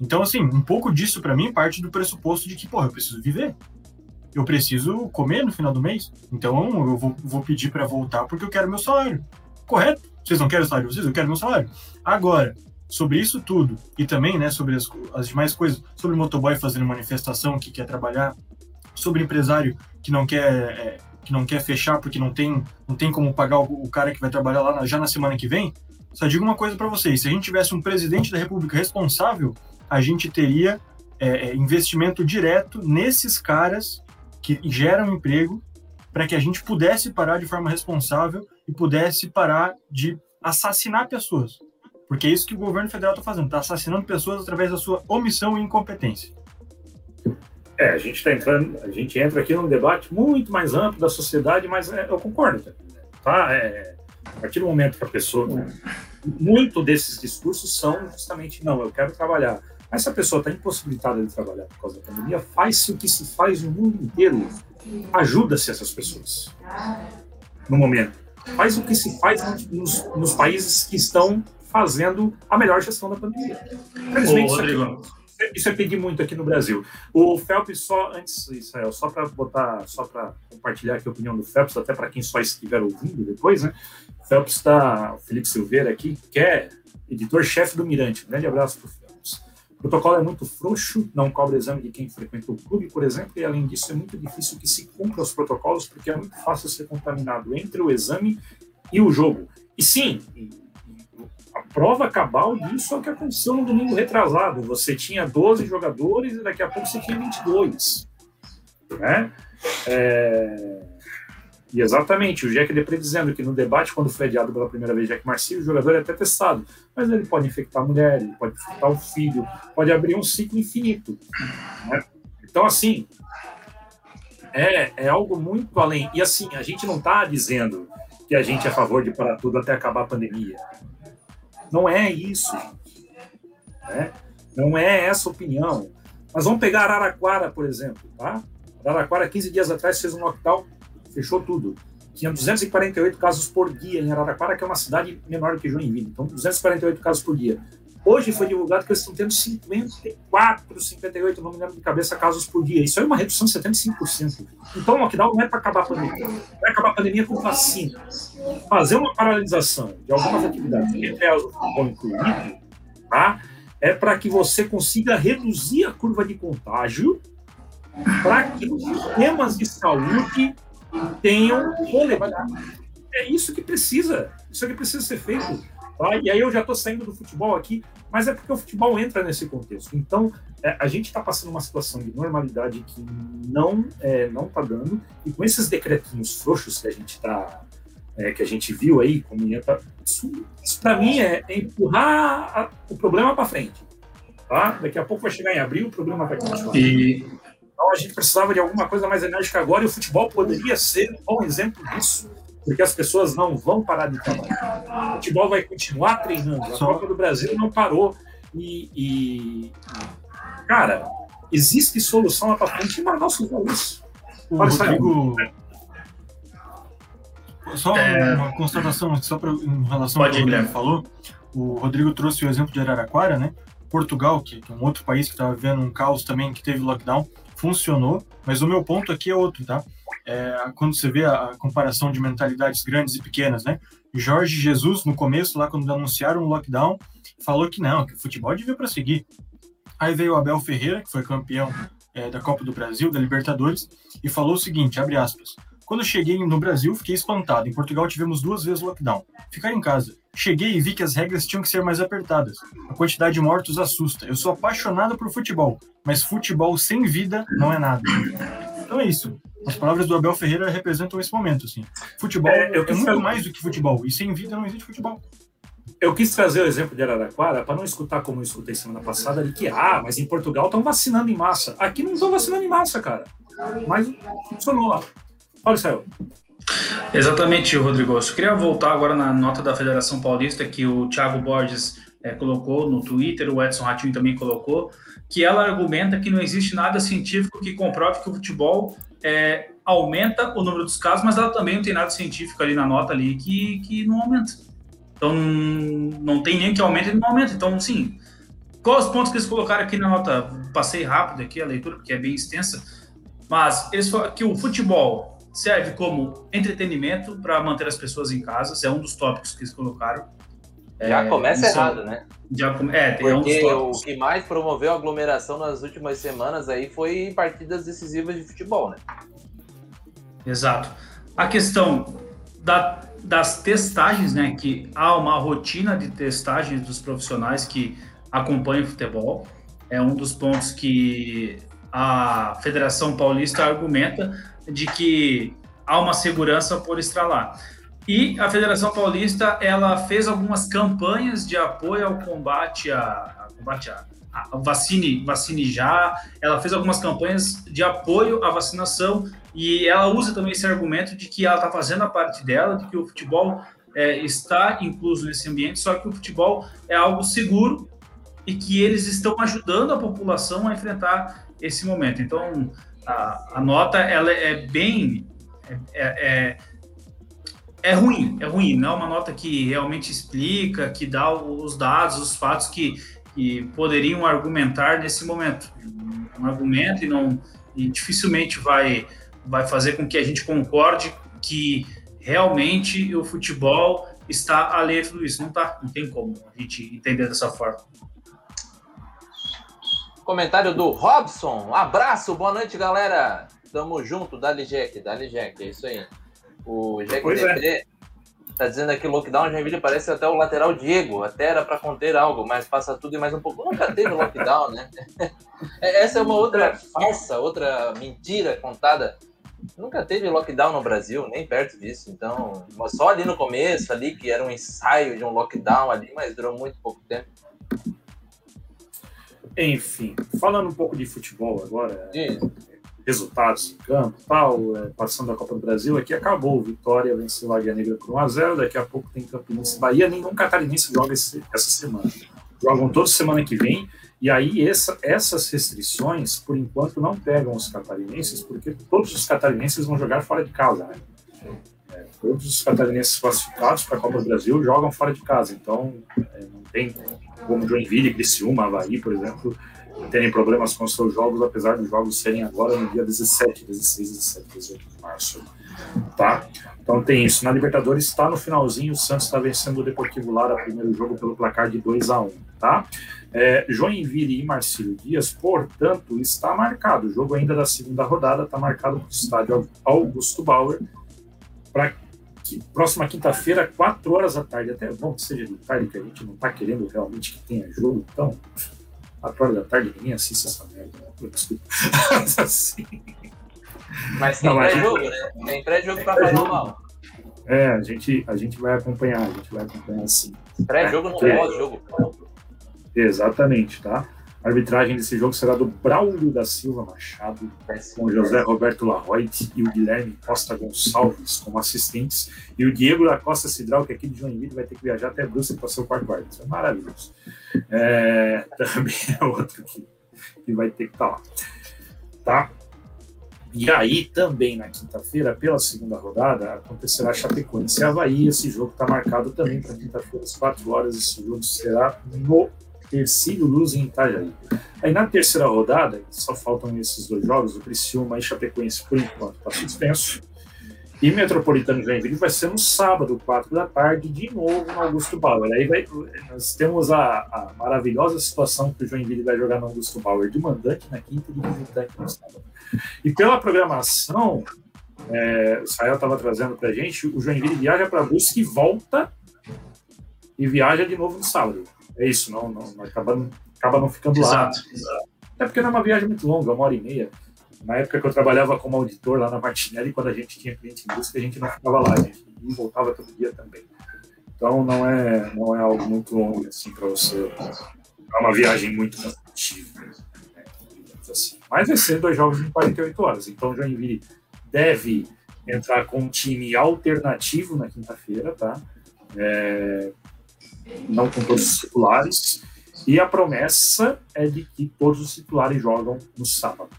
Então, assim, um pouco disso para mim parte do pressuposto de que, porra, eu preciso viver. eu preciso comer no final do mês, então eu vou, vou pedir para voltar porque eu quero meu salário. Correto? Vocês não querem o salário de vocês? Eu quero meu salário. Agora, sobre isso tudo, e também né, sobre as, as demais coisas, sobre motoboy fazendo manifestação que quer trabalhar, sobre empresário que não quer, é, que não quer fechar porque não tem, não tem como pagar o, o cara que vai trabalhar lá na, já na semana que vem, só digo uma coisa para vocês: se a gente tivesse um presidente da República responsável, a gente teria é, é investimento direto nesses caras que geram emprego para que a gente pudesse parar de forma responsável e pudesse parar de assassinar pessoas. Porque é isso que o governo federal está fazendo, está assassinando pessoas através da sua omissão e incompetência. É, a gente está entrando, a gente entra aqui num debate muito mais amplo da sociedade, mas é, eu concordo, tá? É, a partir do momento que a pessoa, muito desses discursos são justamente não, eu quero trabalhar. Mas se a pessoa está impossibilitada de trabalhar por causa da pandemia, faz-se o que se faz no mundo inteiro. Ajuda-se essas pessoas no momento. Faz o que se faz nos, nos países que estão fazendo a melhor gestão da pandemia. Infelizmente, Rodrigo. Isso é pedir muito aqui no Brasil. O Phelps só antes, Israel, só para botar, só para compartilhar aqui a opinião do Phelps, até para quem só estiver ouvindo depois, né? O Phelps está, o Felipe Silveira aqui, que é editor-chefe do Mirante. Um grande abraço para o Phelps. O protocolo é muito frouxo, não cobra exame de quem frequenta o clube, por exemplo, e além disso é muito difícil que se cumpra os protocolos, porque é muito fácil ser contaminado entre o exame e o jogo. E sim, prova cabal disso é o que aconteceu no domingo retrasado. Você tinha 12 jogadores e daqui a pouco você tinha 22. Né? É... E exatamente, o Jack Depre dizendo que no debate, quando foi adiado pela primeira vez Jack Marcia, o jogador é até testado, mas ele pode infectar a mulher, ele pode infectar o filho, pode abrir um ciclo infinito. Né? Então, assim, é, é algo muito além. E assim, a gente não está dizendo que a gente é a favor de parar tudo até acabar a pandemia. Não é isso. Né? Não é essa opinião. Mas vamos pegar Araraquara, por exemplo. Tá? Araraquara, 15 dias atrás, fez um lockdown, fechou tudo. Tinha 248 casos por dia em Araraquara, que é uma cidade menor que Joinville. Então, 248 casos por dia. Hoje foi divulgado que eles estão tendo 54, 58, não me lembro de cabeça, casos por dia. Isso é uma redução de 75%. Então, o lockdown não é para acabar a pandemia. Vai acabar a pandemia com vacina. Fazer uma paralisação de algumas atividades, entre elas o incluído, tá? é para que você consiga reduzir a curva de contágio para que os sistemas de saúde tenham fôlego. É isso que precisa. Isso é que precisa ser feito. Tá? E aí eu já estou saindo do futebol aqui, mas é porque o futebol entra nesse contexto. Então, é, a gente está passando uma situação de normalidade que não é, não está dando, e com esses decretinhos frouxos que a gente está é, que a gente viu aí, como tá, isso, isso para mim é, é empurrar a, o problema para frente. Tá? Daqui a pouco vai chegar em abril, o problema vai continuar. E... Então a gente precisava de alguma coisa mais enérgica agora e o futebol poderia ser um bom exemplo disso porque as pessoas não vão parar de trabalhar. O futebol vai continuar treinando. A Copa do Brasil não parou. E, e cara, existe solução lá para frente em Manaus que isso. O Rodrigo... Só é... uma constatação, só pra, em relação Pode ao que ele falou. O Rodrigo trouxe o exemplo de Araraquara, né? Portugal, que é um outro país que estava vivendo um caos também, que teve lockdown, funcionou. Mas o meu ponto aqui é outro, tá? É, quando você vê a, a, comparação de mentalidades grandes e pequenas, né? Jorge Jesus, no começo, lá quando anunciaram o lockdown, falou que não, que o futebol devia prosseguir. Aí veio o Abel Ferreira, que foi campeão é, da Copa do Brasil, da Libertadores, e falou o seguinte, abre aspas, quando cheguei no Brasil, fiquei espantado. Em Portugal tivemos duas vezes lockdown. Ficar em casa. Cheguei e vi que as regras tinham que ser mais apertadas. A quantidade de mortos assusta. Eu sou apaixonado por futebol, mas futebol sem vida não é nada. Então é isso. As palavras do Abel Ferreira representam esse momento, assim. Futebol é, é muito trazer... mais do que futebol, e sem vida não existe futebol. Eu quis trazer o exemplo de Araraquara para não escutar como eu escutei semana passada, de que, ah, mas em Portugal estão vacinando em massa. Aqui não estão vacinando em massa, cara. Mas funcionou lá. Olha, Israel. Exatamente, Rodrigo. Eu queria voltar agora na nota da Federação Paulista que o Thiago Borges é, colocou no Twitter, o Edson Ratinho também colocou, que ela argumenta que não existe nada científico que comprove que o futebol é, aumenta o número dos casos, mas ela também não tem nada científico ali na nota ali que, que não aumenta. Então, não tem nem que aumenta e não aumenta. Então, sim, quais os pontos que eles colocaram aqui na nota? Passei rápido aqui a leitura, porque é bem extensa. Mas eles falam que o futebol serve como entretenimento para manter as pessoas em casa, é um dos tópicos que eles colocaram. Já é, começa errado, né? Já, é, tem Porque o que mais promoveu a aglomeração nas últimas semanas aí foi partidas decisivas de futebol, né? Exato. A questão da, das testagens, né? Que há uma rotina de testagens dos profissionais que acompanham o futebol. É um dos pontos que a Federação Paulista argumenta de que há uma segurança por estar lá. E a Federação Paulista ela fez algumas campanhas de apoio ao combate a, a combate a, a, vacine, vacine já. Ela fez algumas campanhas de apoio à vacinação e ela usa também esse argumento de que ela está fazendo a parte dela, de que o futebol é, está incluso nesse ambiente, só que o futebol é algo seguro e que eles estão ajudando a população a enfrentar esse momento. Então, a, a nota ela é bem é, é, é, ruim, é ruim. Não é uma nota que realmente explica, que dá os dados, os fatos que, que poderiam argumentar nesse momento. Um argumento e não e dificilmente vai vai fazer com que a gente concorde que realmente o futebol está alheio a tudo isso. Não tá, não tem como a gente entender dessa forma. Comentário do Robson. Abraço, boa noite, galera. Tamo junto, Dali Jack, Dali Jack, é isso aí. O Depré é. tá dizendo aqui lockdown Joinville parece até o lateral Diego, até era para conter algo, mas passa tudo e mais um pouco. Nunca teve lockdown, né? Essa é uma outra farsa, outra mentira contada nunca teve lockdown no Brasil, nem perto disso. Então, só ali no começo, ali que era um ensaio de um lockdown ali, mas durou muito pouco tempo. Enfim, falando um pouco de futebol agora, resultados em campo tal, é, passando a Copa do Brasil, aqui acabou. Vitória venceu a Águia Negra por 1x0, daqui a pouco tem Campinense Bahia, nenhum catarinense joga esse, essa semana. Jogam toda semana que vem, e aí essa, essas restrições, por enquanto, não pegam os catarinenses, porque todos os catarinenses vão jogar fora de casa, né? É, todos os catarinenses classificados para a Copa do Brasil jogam fora de casa, então é, não tem como Joinville, Criciúma, Havaí, por exemplo, terem problemas com seus jogos, apesar dos jogos serem agora no dia 17, 16, 17, 18 de março. Tá? Então tem isso. Na Libertadores está no finalzinho, o Santos está vencendo o Deportivo Lara, primeiro jogo pelo placar de 2 a 1 tá? É, Joinville e Marcílio Dias, portanto, está marcado. O jogo ainda da segunda rodada está marcado no estádio Augusto Bauer para que próxima quinta-feira, 4 horas da tarde. Até é bom que seja de tarde, que a gente não está querendo realmente que tenha jogo, então 4 horas da tarde ninguém assiste essa merda. Né? Desculpa. assim. Mas tem pré-jogo, né? Tem pré-jogo para falar mal. É, a gente, a gente vai acompanhar, a gente vai acompanhar sim. Pré-jogo no pós-jogo. Exatamente, tá? A arbitragem desse jogo será do Braulio da Silva Machado, com José Roberto Larroit e o Guilherme Costa Gonçalves como assistentes, e o Diego da Costa Cidral, que é aqui de Joinville vai ter que viajar até Brusque para ser o quarto árbitro. É maravilhoso. É, também é outro que, que vai ter que estar tá lá. Tá? E aí, também na quinta-feira, pela segunda rodada, acontecerá Chapecoense e Havaí. Esse jogo está marcado também para quinta-feira, às 4 horas. Esse jogo será no Terceiro Luz em Itajaí. Aí na terceira rodada, só faltam esses dois jogos, o Criciúma e Chapecoense por enquanto está suspenso. E Metropolitano Joinville vai ser no sábado, 4 da tarde, de novo no Augusto Bauer. Aí vai, nós temos a, a maravilhosa situação que o Joinville vai jogar no Augusto Bauer de mandante na quinta e de visitante no sábado. E pela programação, é, o Israel estava trazendo para a gente, o Joinville viaja para Brusque e volta e viaja de novo no sábado. É isso, não, não, não acaba, acaba não ficando exato, lá. Exato. É porque não é uma viagem muito longa, uma hora e meia. Na época que eu trabalhava como auditor lá na Martinelli, quando a gente tinha cliente em busca, a gente não ficava lá, a gente voltava todo dia também. Então não é, não é algo muito longo assim para você. É uma viagem muito cansativa. Né? Assim. Mas vai ser dois jogos em 48 horas. Então o Joinville deve entrar com um time alternativo na quinta-feira, tá? É, não com todos os titulares, e a promessa é de que todos os titulares jogam no sábado.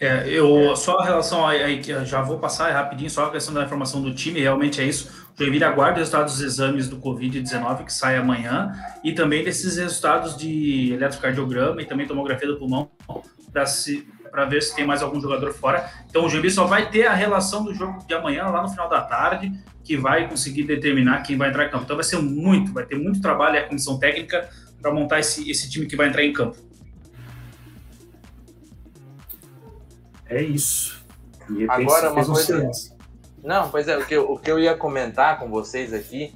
É, eu só a relação aí, já vou passar rapidinho, só a questão da informação do time, realmente é isso. O Joinville aguarda os resultados dos exames do Covid-19 que sai amanhã e também desses resultados de eletrocardiograma e também tomografia do pulmão para para ver se tem mais algum jogador fora. Então o Joinville só vai ter a relação do jogo de amanhã, lá no final da tarde, que vai conseguir determinar quem vai entrar em campo. Então vai ser muito, vai ter muito trabalho a comissão técnica para montar esse, esse time que vai entrar em campo. É isso. Agora uma coisa. Não, pois é, o que, o que eu ia comentar com vocês aqui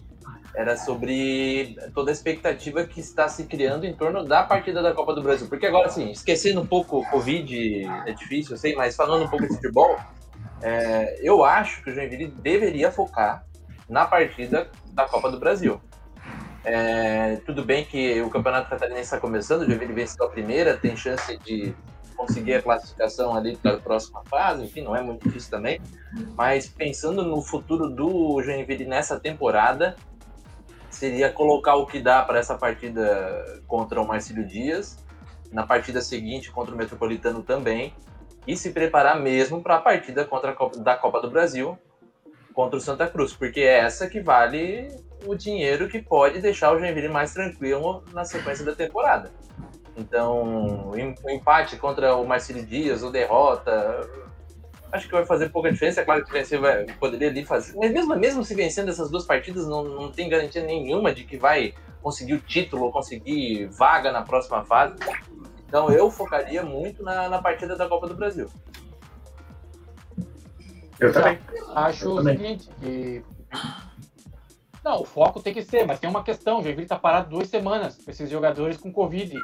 era sobre toda a expectativa que está se criando em torno da partida da Copa do Brasil. Porque agora, assim, esquecendo um pouco o Covid, é difícil, eu sei, mas falando um pouco de futebol, é, eu acho que o Joinville deveria focar na partida da Copa do Brasil. É, tudo bem que o Campeonato Catarinense está começando, o Joinville venceu a primeira, tem chance de conseguir a classificação ali para a próxima fase, enfim, não é muito difícil também. Mas pensando no futuro do Joinville nessa temporada, seria colocar o que dá para essa partida contra o Marcílio Dias, na partida seguinte contra o Metropolitano também, e se preparar mesmo para a partida contra a Copa, da Copa do Brasil contra o Santa Cruz, porque é essa que vale o dinheiro que pode deixar o Joinville mais tranquilo na sequência da temporada. Então, o empate contra o Marcílio Dias, ou derrota, acho que vai fazer pouca diferença. É claro que vencer vai, poderia ali fazer. Mas mesmo, mesmo se vencendo essas duas partidas, não, não tem garantia nenhuma de que vai conseguir o título ou conseguir vaga na próxima fase. Então eu focaria muito na, na partida da Copa do Brasil. Eu também. Acho eu o também. seguinte, que. Não, o foco tem que ser, mas tem uma questão. O Joinville está parado duas semanas com esses jogadores com Covid.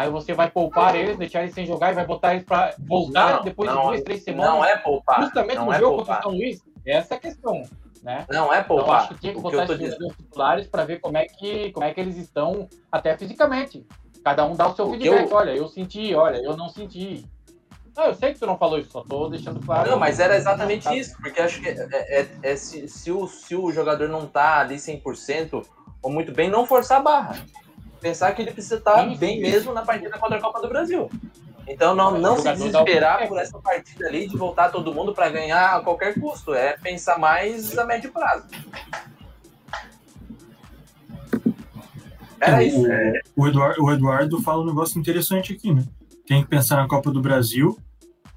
Aí você vai poupar eles, deixar eles sem jogar e vai botar eles para voltar não, depois não, de duas, três semanas. Não é poupar. Justamente não no é jogo poupar. contra o São Luís. Essa é a questão. Né? Não é poupar. Então, acho que tinha que botar esses dois titulares para ver como é, que, como é que eles estão até fisicamente. Cada um dá o seu o feedback. Eu... Olha, eu senti, olha, eu não senti. Não, eu sei que tu não falou isso, só tô deixando claro. Não, mas era exatamente isso, porque acho que é, é, é, é se, se, o, se o jogador não tá ali 100% ou muito bem, não forçar a barra pensar que ele precisa estar sim, bem sim. mesmo na partida contra a Copa do Brasil. Então não, não se desesperar por essa partida ali de voltar todo mundo para ganhar a qualquer custo. É pensar mais a médio prazo. Era isso. O, Eduardo, o Eduardo fala um negócio interessante aqui, né? Tem que pensar na Copa do Brasil,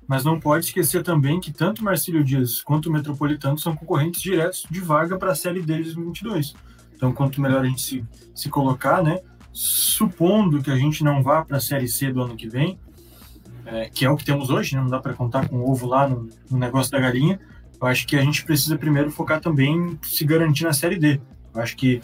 mas não pode esquecer também que tanto o Marcílio Dias quanto o Metropolitano são concorrentes diretos de vaga para a Série D de 2022. Então, quanto melhor a gente se, se colocar, né? Supondo que a gente não vá para a Série C do ano que vem, é, que é o que temos hoje, né? não dá para contar com o ovo lá no, no, negócio da galinha, eu acho que a gente precisa primeiro focar também em se garantir na Série D. Eu acho que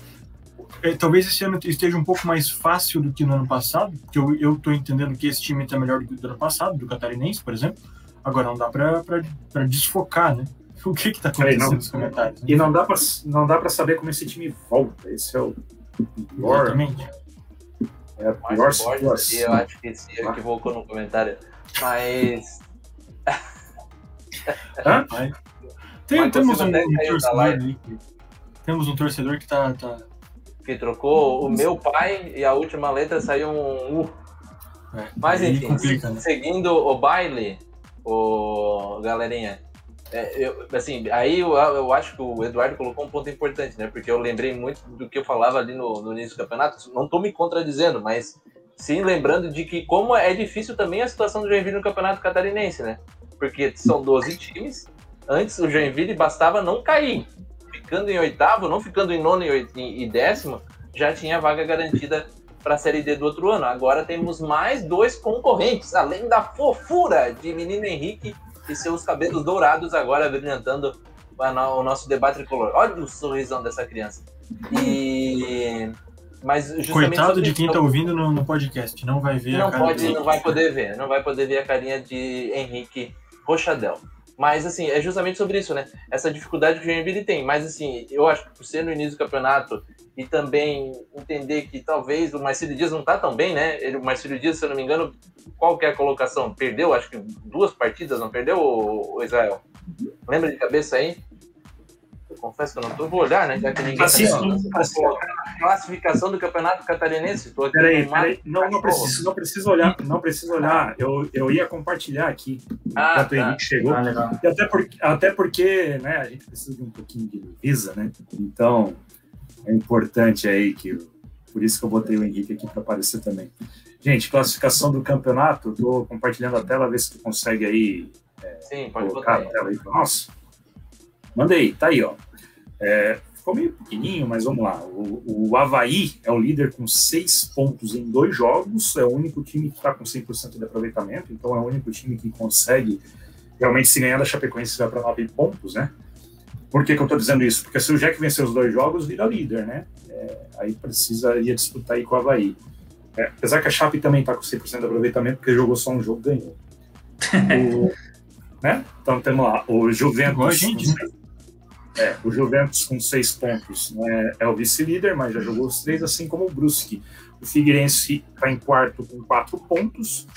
é, talvez esse ano esteja um pouco mais fácil do que no ano passado, porque eu estou entendendo que esse time está melhor do que do ano passado, do Catarinense, por exemplo. Agora não dá para desfocar, né? O que está acontecendo nos comentários? Né? E não não dá para saber como esse time volta. Esse é o pior. Exatamente é a pior situação. Eu acho que se equivocou no comentário. Mas. Hã? Tem, temos um, um torcedor aí. Temos um torcedor que tá, tá. Que trocou o meu pai e a última letra saiu um U. É, Mas enfim, complica, né? seguindo o baile, o galerinha, é, eu, assim, aí eu, eu acho que o Eduardo colocou um ponto importante, né? Porque eu lembrei muito do que eu falava ali no, no início do campeonato. Não estou me contradizendo, mas sim lembrando de que como é difícil também a situação do Joinville no campeonato catarinense, né? Porque são 12 times. Antes o Joinville bastava não cair. Ficando em oitavo, não ficando em nono e, décimo, já tinha vaga garantida para a Série D do outro ano. Agora temos mais dois concorrentes, além da fofura de Menino Henrique e seus cabelos dourados agora brilhantando o nosso debate tricolor. Olha o sorrisão dessa criança. E mas Coitado de quem está ouvindo no, no, podcast, não vai ver não a cara pode, Não vai poder ver, não vai poder ver a carinha de Henrique Rochadel. Mas, assim, é justamente sobre isso, né? Essa dificuldade que o Joinville tem. Mas, assim, eu acho que por ser no início do campeonato e também entender que talvez o Marcelo Dias não tá tão bem, né? Ele, o Marcelo Dias, se eu não me engano, qual que é colocação? Perdeu, acho que duas partidas, não perdeu, o Israel? Lembra de cabeça aí? Confesso que eu não tô, vou olhar, né? Já que ninguém Assisto, tá classificação do Campeonato Catarinense. Tô aqui peraí, peraí. Não, não preciso, não preciso olhar, não preciso olhar. Eu, eu ia compartilhar aqui ah, enquanto tá. chegou. Ah, e até porque, até porque, né, a gente precisa de um pouquinho de visa, né? Então, é importante aí que Por isso que eu botei o Henrique aqui para aparecer também. Gente, classificação do campeonato, estou compartilhando a tela, ver se tu consegue aí. É, Sim, pode colocar botar a tela aí para nós. Mandei, tá aí, ó. É, ficou meio pequenininho, mas vamos lá. O, o Havaí é o líder com seis pontos em dois jogos, é o único time que está com 100% de aproveitamento, então é o único time que consegue realmente se ganhar da Chapecoense vai para nove pontos, né? Por que, que eu estou dizendo isso? Porque se o Jack vencer os dois jogos, vira líder, né? É, aí precisaria disputar aí com o Havaí. É, apesar que a Chape também está com 100% de aproveitamento, porque jogou só um jogo ganhou. O, né? Então temos lá o Juventus. a gente, né? É, o Juventus com seis pontos né, é o vice-líder, mas já jogou os três, assim como o Brusque. O Figueirense está em quarto com quatro pontos,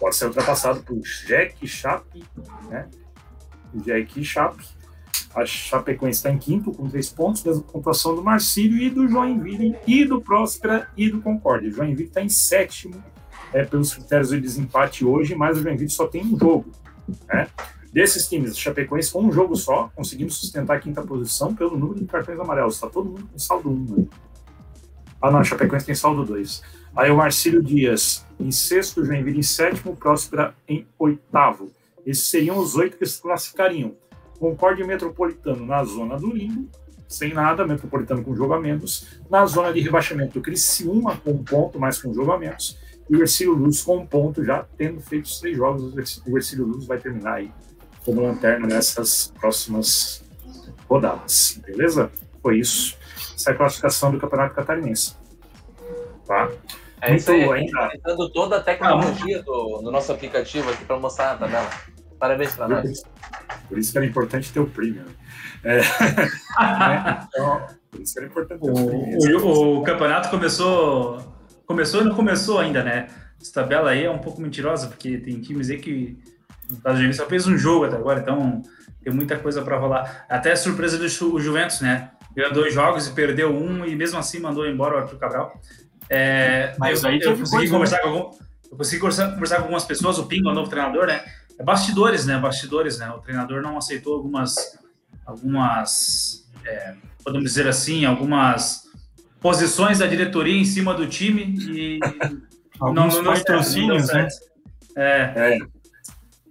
pode ser ultrapassado por Jack Chape, né? Jack Chape. A Chapecoense está em quinto com três pontos, mesma pontuação do Marcílio e do Joinville e do Próspera e do Concórdia. O Joinville está em sétimo é, pelos critérios de desempate hoje, mas o Joinville só tem um jogo. Né? Desses times, Chapecoense com um jogo só, conseguimos sustentar a quinta posição pelo número de cartões amarelos. Está todo mundo com saldo 1. Né? Ah, não, Chapecoense tem saldo 2. Aí o Marcílio Dias em sexto, Joinville em sétimo, Próspera em oitavo. Esses seriam os oito que se classificariam. Concorde Metropolitano na zona do limbo, sem nada, Metropolitano com jogo a menos. Na zona de rebaixamento, Criciúma com um ponto, mais com jogo a menos. E o Ercílio Luz com um ponto, já tendo feito os três jogos. O Ercílio Luz vai terminar aí como lanterna nessas próximas rodadas. Beleza? Foi isso. Essa é a classificação do Campeonato Catarinense. Tá? É isso aí, ainda... toda a tecnologia do, do nosso aplicativo aqui para mostrar a tabela. Parabéns para nós. Por isso que era importante ter o premium. É, né? então, por isso que era importante ter o, premium. O, o, campeonato começou. Começou e não começou ainda, né? Essa tabela aí é um pouco mentirosa, porque tem times aí que. O Estados só fez um jogo até agora, então tem muita coisa para rolar. Até a surpresa do Ju, Juventus, né? Ganhou dois jogos e perdeu um, e mesmo assim mandou embora o Arthur Cabral. É, Mas eu, aí eu consegui conversar com algum, eu consegui conversar, conversar com algumas pessoas, o Pingo, o novo treinador, né? É bastidores, né? Bastidores, né? O treinador não aceitou algumas, algumas, é, podemos dizer assim, algumas posições da diretoria em cima do time e alguns não, não, patrocínios, né? É. é.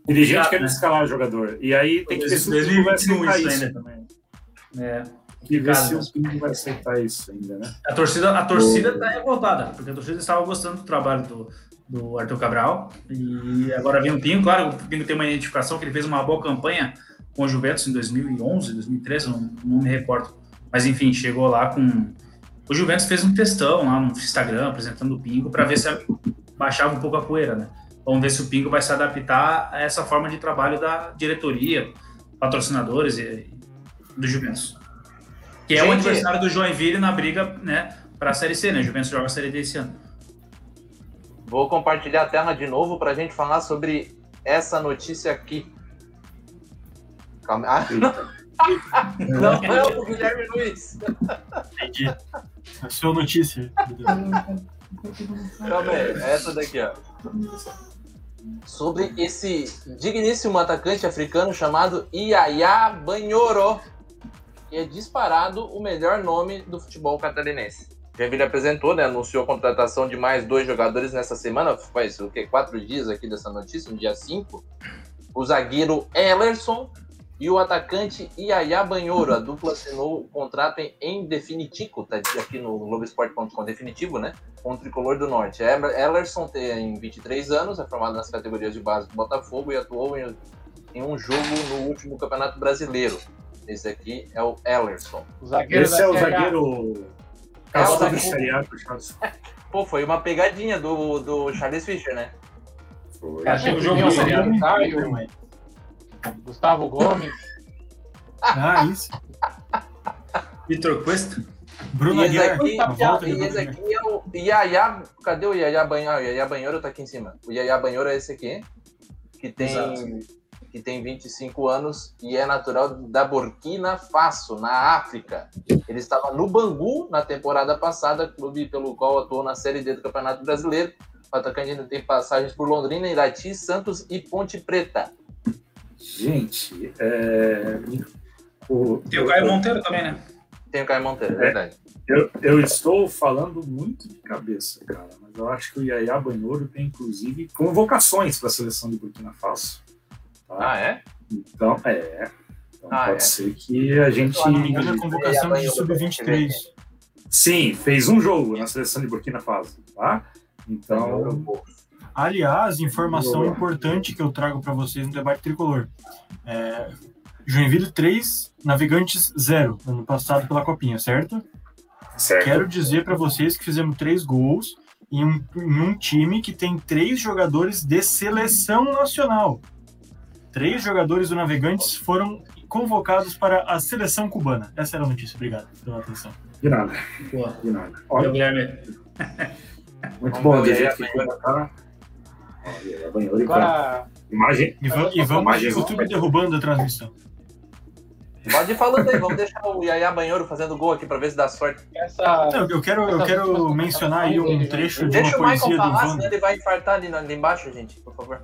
Dirigente quer né? escalar o jogador. E aí tem que ver se o vai aceitar isso, ainda também. É. E ver se o Pingo vai aceitar isso ainda, né? A torcida, a torcida está revoltada, porque a torcida estava gostando do trabalho do, do Arthur Cabral. E agora vem o Pinho, claro, o Pinho tem uma identificação que ele fez uma boa campanha com o Juventus em 2011, 2013, não, não me recordo. Mas enfim, chegou lá com. O Juventus fez um testão lá no Instagram, apresentando o Pingo, para ver se baixava um pouco a poeira, né? Vamos ver se o Pingo vai se adaptar a essa forma de trabalho da diretoria, patrocinadores e, do Juventus. Que é Gente, o adversário do Joinville na briga né, para a Série C, né? O Juventus joga a Série D esse ano. Vou compartilhar a tela de novo para a gente falar sobre essa notícia aqui. Calma. Ah, não. não é o Guilherme Luiz. Entendi. A sua notícia. Calma aí, é essa daqui, ó. Sobre esse digníssimo atacante africano chamado Iaya Banhoro, que é disparado o melhor nome do futebol catarinense. Joinville apresentou, né, anunciou a contratação de mais dois jogadores nessa semana, faz o quê? Quatro dias aqui dessa notícia, no dia 5. O zagueiro Ellerson e o atacante Iaya Banhoro. A dupla assinou o contrato em, em definitivo, tá aqui no Globoesporte.com, definitivo, né? Com o Tricolor do Norte. Ellerson tem 23 anos, é formado nas categorias de base do Botafogo e atuou em, em um jogo no último Campeonato Brasileiro. Esse aqui é o Ellerson. O Esse é o zagueiro Castor do seriado, Pô, foi uma pegadinha do, do Charles Fischer, né? Foi. Achei o jogo do seriado. Caio, Gustavo Gomes. Ah, isso. Vitor Cuesta. Bruno e esse aqui, e esse aqui é o Yaya. Cadê o Yaya Banhoro? O Yaya Banhoro tá aqui em cima. O Yaya Banhoro é esse aqui, que tem Exato que tem 25 anos e é natural da Burkina Faso, na África. Ele estava no Bangu na temporada passada, clube pelo qual atuou na Série D do Campeonato Brasileiro. O atacante ainda tem passagens por Londrina, Irati, Santos e Ponte Preta. Gente, é... o... tem o Caio Monteiro também, né? tem o Caio Monteiro, é verdade. Eu, eu estou falando muito de cabeça, cara, mas eu acho que o Yaya Banhouro tem, inclusive, convocações para a seleção de Burkina Faso. Tá? Ah, é? Então, é. Então ah, pode é? ser que a gente. a convocação de sub-23. Sim, fez um jogo na seleção de Burkina Faso, tá? Então. Aliás, informação importante que eu trago para vocês no debate tricolor. É, Joinville 3, Navegantes 0, ano passado pela Copinha, certo? Certo. Quero dizer para vocês que fizemos três gols em um, em um time que tem três jogadores de seleção nacional. Três jogadores do Navegantes foram convocados para a seleção cubana. Essa era a notícia. Obrigado pela atenção. De nada. Boa. De nada. Olha, Guilherme. Muito bom do Agora... Imagem. E, vamos, e vamos YouTube derrubando a transmissão. Pode ir falando aí, vamos deixar o Yaya Banheiro fazendo gol aqui para ver se dá sorte. Essa, Não, eu quero, eu quero mencionar aí um trecho de uma poesia do Deixa o Michael falar, senão ele vai infartar ali, ali embaixo, gente, por favor.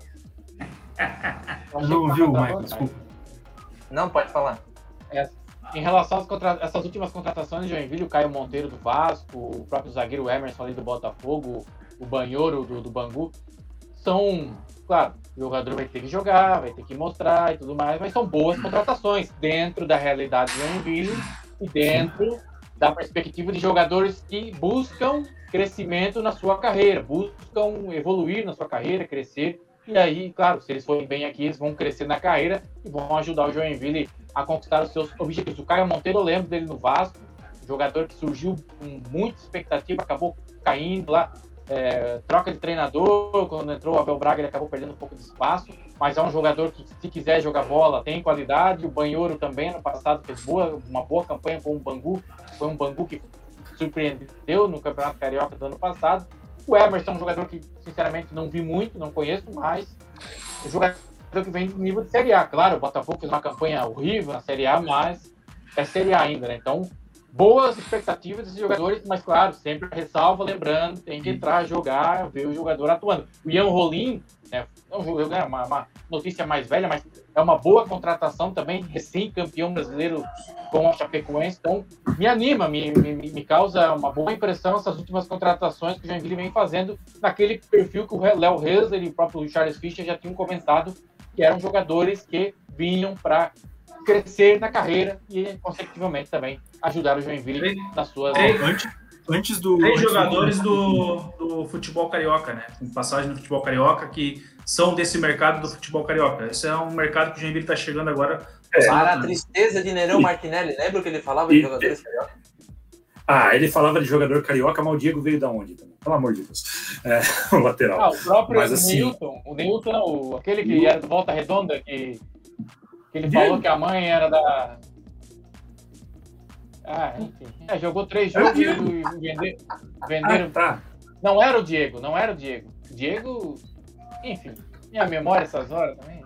Eu não ouvi o Michael, desculpa. Não, pode falar. É, em relação às contra... essas últimas contratações de Joinville, o Caio Monteiro do Vasco, o próprio zagueiro Emerson ali do Botafogo, o Banhoro do, do Bangu, são, claro, o jogador vai ter que jogar, vai ter que mostrar e tudo mais, mas são boas contratações dentro da realidade do Joinville e dentro da perspectiva de jogadores que buscam crescimento na sua carreira, buscam evoluir na sua carreira, crescer e aí, claro, se eles forem bem aqui, eles vão crescer na carreira e vão ajudar o Joinville a conquistar os seus objetivos. O Caio Monteiro, eu lembro dele no Vasco, jogador que surgiu com muita expectativa, acabou caindo lá, é, troca de treinador, quando entrou o Abel Braga ele acabou perdendo um pouco de espaço, mas é um jogador que se quiser jogar bola tem qualidade, o Banhoro também no passado fez boa, uma boa campanha com o Bangu, foi um Bangu que surpreendeu no Campeonato Carioca do ano passado, o Emerson é um jogador que, sinceramente, não vi muito, não conheço, mas o jogador que vem do nível de Série A. Claro, o Botafogo fez uma campanha horrível na Série A, mas é Série A ainda, né? Então, boas expectativas desses jogadores, mas, claro, sempre ressalva, lembrando, tem que entrar, jogar, ver o jogador atuando. O Ian Rolim, né, é uma, uma notícia mais velha, mas é uma boa contratação também, recém-campeão brasileiro com a Chapecoense, então me anima, me, me, me, causa uma boa impressão essas últimas contratações que o Joinville vem fazendo naquele perfil que o Léo Reis e o próprio Charles Fischer já tinham comentado, que eram jogadores que vinham para crescer na carreira e, consecutivamente, também ajudar o Joinville nas suas... Antes, antes do... Três antes jogadores do, do futebol carioca, né? Com passagem no futebol carioca que são desse mercado do futebol carioca. Esse é um mercado que o Joinville está chegando agora. É. Para a tristeza de Nereu Martinelli, lembra o que ele falava de jogadores carioca? Ah, ele falava de jogador carioca, mas o Diego veio da onde também? Pelo amor de Deus. É, o lateral. Ah, o próprio mas, assim, Newton, o Newton, o, aquele que era do Volta Redonda, que, que ele falou que a mãe era da. Ah, enfim. É, jogou três jogos e venderam. venderam... Ah, tá. Não era o Diego, não era o Diego. Diego enfim, minha memória essas horas também.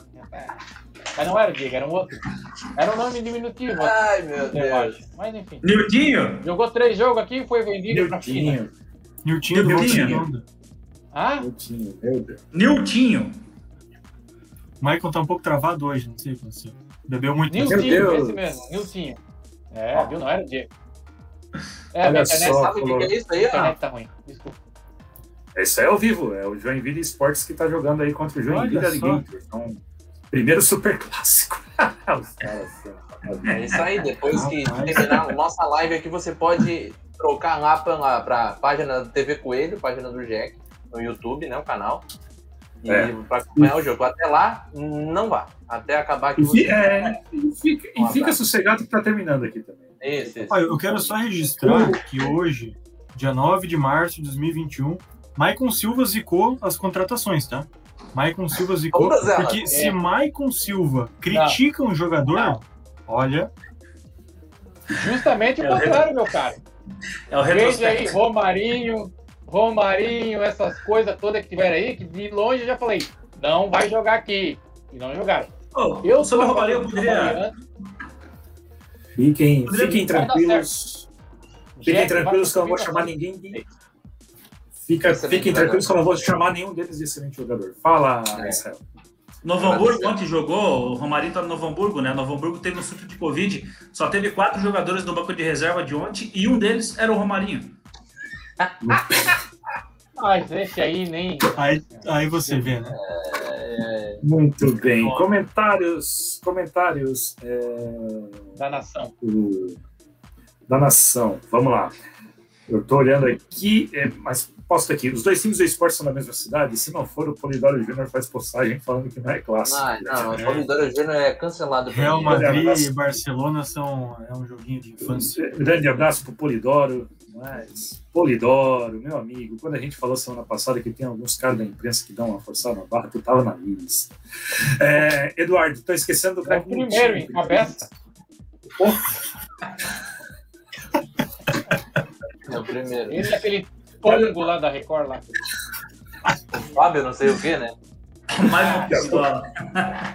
Mas não era o Diego, era um outro. Era um nome diminutivo. Ai, meu Deus. Mas enfim. Niltinho? Jogou três jogos aqui e foi vendido China. Niltinho do Niltinho. Ah? Niltinho, meu Deus. Niltinho. Michael tá um pouco travado hoje, não sei o que aconteceu. Bebeu muito. Niltinho, esse mesmo, Niltinho. É, viu? Não era o Diego. É, Olha a internet só, sabe o que, é isso aí? A internet tá ruim, desculpa. Isso é ao vivo, é o Joinville Esportes que está jogando aí contra o Joinville Alligators. Então, primeiro super clássico. é isso aí, depois que terminar a nossa live aqui, você pode trocar lá para a página do TV Coelho, página do Jack, no YouTube, né, o canal. E é. para acompanhar o jogo. Até lá, não vá. Até acabar aqui. Você... É, e fica, e fica sossegado que está terminando aqui também. Isso. Ah, eu quero só registrar que hoje, dia 9 de março de 2021, Maicon Silva zicou as contratações, tá? Maicon Silva zicou. Porque é. se Maicon Silva critica não. um jogador, não. olha. Justamente o é contrário, meu cara. É o Veja aí, Romarinho, Romarinho, essas coisas todas que tiveram aí, que de longe eu já falei, não vai jogar aqui. E não jogaram. Oh, eu sobre o Romarinho, eu poderia. Fiquem, fiquem tranquilos. Fiquem tranquilos que eu não vou chamar ninguém de Fica, fiquem tranquilos que eu não vou chamar nenhum deles de excelente jogador. Fala, é. Israel. Novo Hamburgo ontem jogou, o Romarinho tá no Novo Hamburgo, né? Novo Hamburgo teve um surto de Covid, só teve quatro jogadores no banco de reserva de ontem e um deles era o Romarinho. Mas esse aí nem. Aí, aí você vê, né? Muito bem. Comentários. Comentários. é, Da nação. do- da nação. Vamos lá. Eu tô olhando aqui, é, mas posto aqui. Os dois times do esporte são da mesma cidade. Se não for, o Polidoro Júnior faz postagem falando que não é clássico. Não, não, o Polidoro Júnior é cancelado. Real. Madrid e Barcelona são é um joguinho de infância. Um grande abraço pro Polidoro. Mas, Polidoro, meu amigo, quando a gente falou semana passada que tem alguns caras da imprensa que dão uma forçada na barra, tu tava na lista. É, Eduardo, tô esquecendo do É o craque primeiro, hein? Cabeça. É o primeiro. Esse é aquele pongo lá da Record lá. Fábio, não sei o que, né? Mais uma pistola.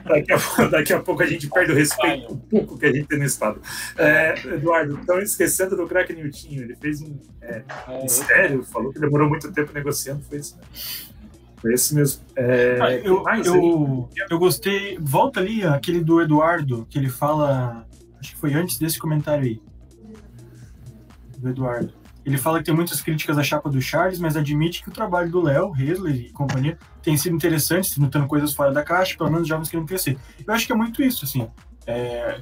Daqui a, daqui a pouco a gente perde o respeito um pouco que a gente tem no estado. É, Eduardo, estão esquecendo do craque Niltinho. Ele fez um é, É, mistério, falou que demorou muito tempo negociando. Foi isso, né? Foi esse mesmo. É, Ah, eu, eu, eu gostei. Volta ali aquele do Eduardo, que ele fala. Acho que foi antes desse comentário aí. Do Eduardo. Ele fala que tem muitas críticas à chapa do Charles, mas admite que o trabalho do Léo, Hesler e companhia tem sido interessante, notando coisas fora da caixa, pelo menos jovens querendo crescer. Eu acho que é muito isso, assim. É,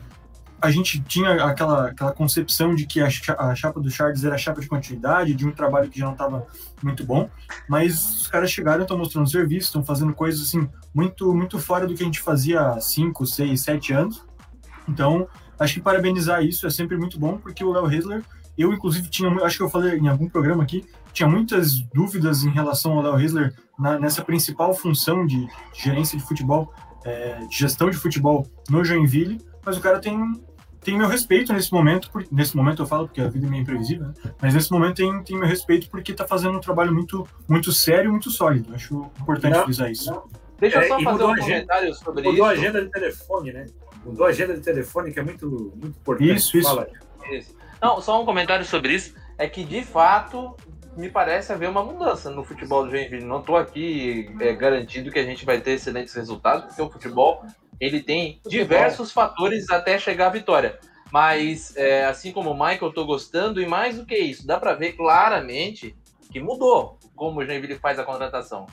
a gente tinha aquela, aquela concepção de que a, a chapa do Charles era a chapa de continuidade, de um trabalho que já não estava muito bom, mas os caras chegaram, estão mostrando serviço, estão fazendo coisas assim muito muito fora do que a gente fazia há 5, 6, 7 anos. Então, acho que parabenizar isso é sempre muito bom, porque o Léo Hesler, eu inclusive tinha, acho que eu falei em algum programa aqui, tinha muitas dúvidas em relação ao Léo Hesler na- nessa principal função de, de gerência de futebol, é, de gestão de futebol no Joinville, mas o cara tem tem meu respeito nesse momento, por, nesse momento eu falo porque a vida é meio imprevisível, né? mas nesse momento tem, tem meu respeito porque tá fazendo um trabalho muito, muito sério e muito sólido. Acho importante Não, frisar isso. Deixa eu É, só e fazer mudou um a agenda. comentário sobre Mudou a isso. agenda de telefone, né? Mudou a agenda de telefone, que é muito, muito importante. Isso, isso. Fala. Isso. Não, só um comentário sobre isso. É que, de fato, me parece haver uma mudança no futebol do Joinville. Não estou aqui é, garantido que a gente vai ter excelentes resultados, porque o futebol ele tem diversos fatores até chegar à vitória. Mas, é, assim como o Michael, eu tô gostando, e mais do que isso, dá para ver claramente que mudou como o Joinville faz a contratação.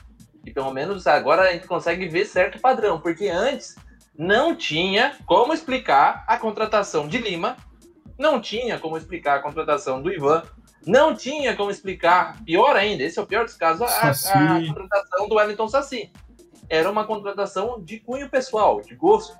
E pelo menos agora a gente consegue ver certo padrão, porque antes não tinha como explicar a contratação de Lima, não tinha como explicar a contratação do Ivan, não tinha como explicar, pior ainda, esse é o pior dos casos, a, a Saci. contratação do Wellington Saci. Era uma contratação de cunho pessoal, de gosto,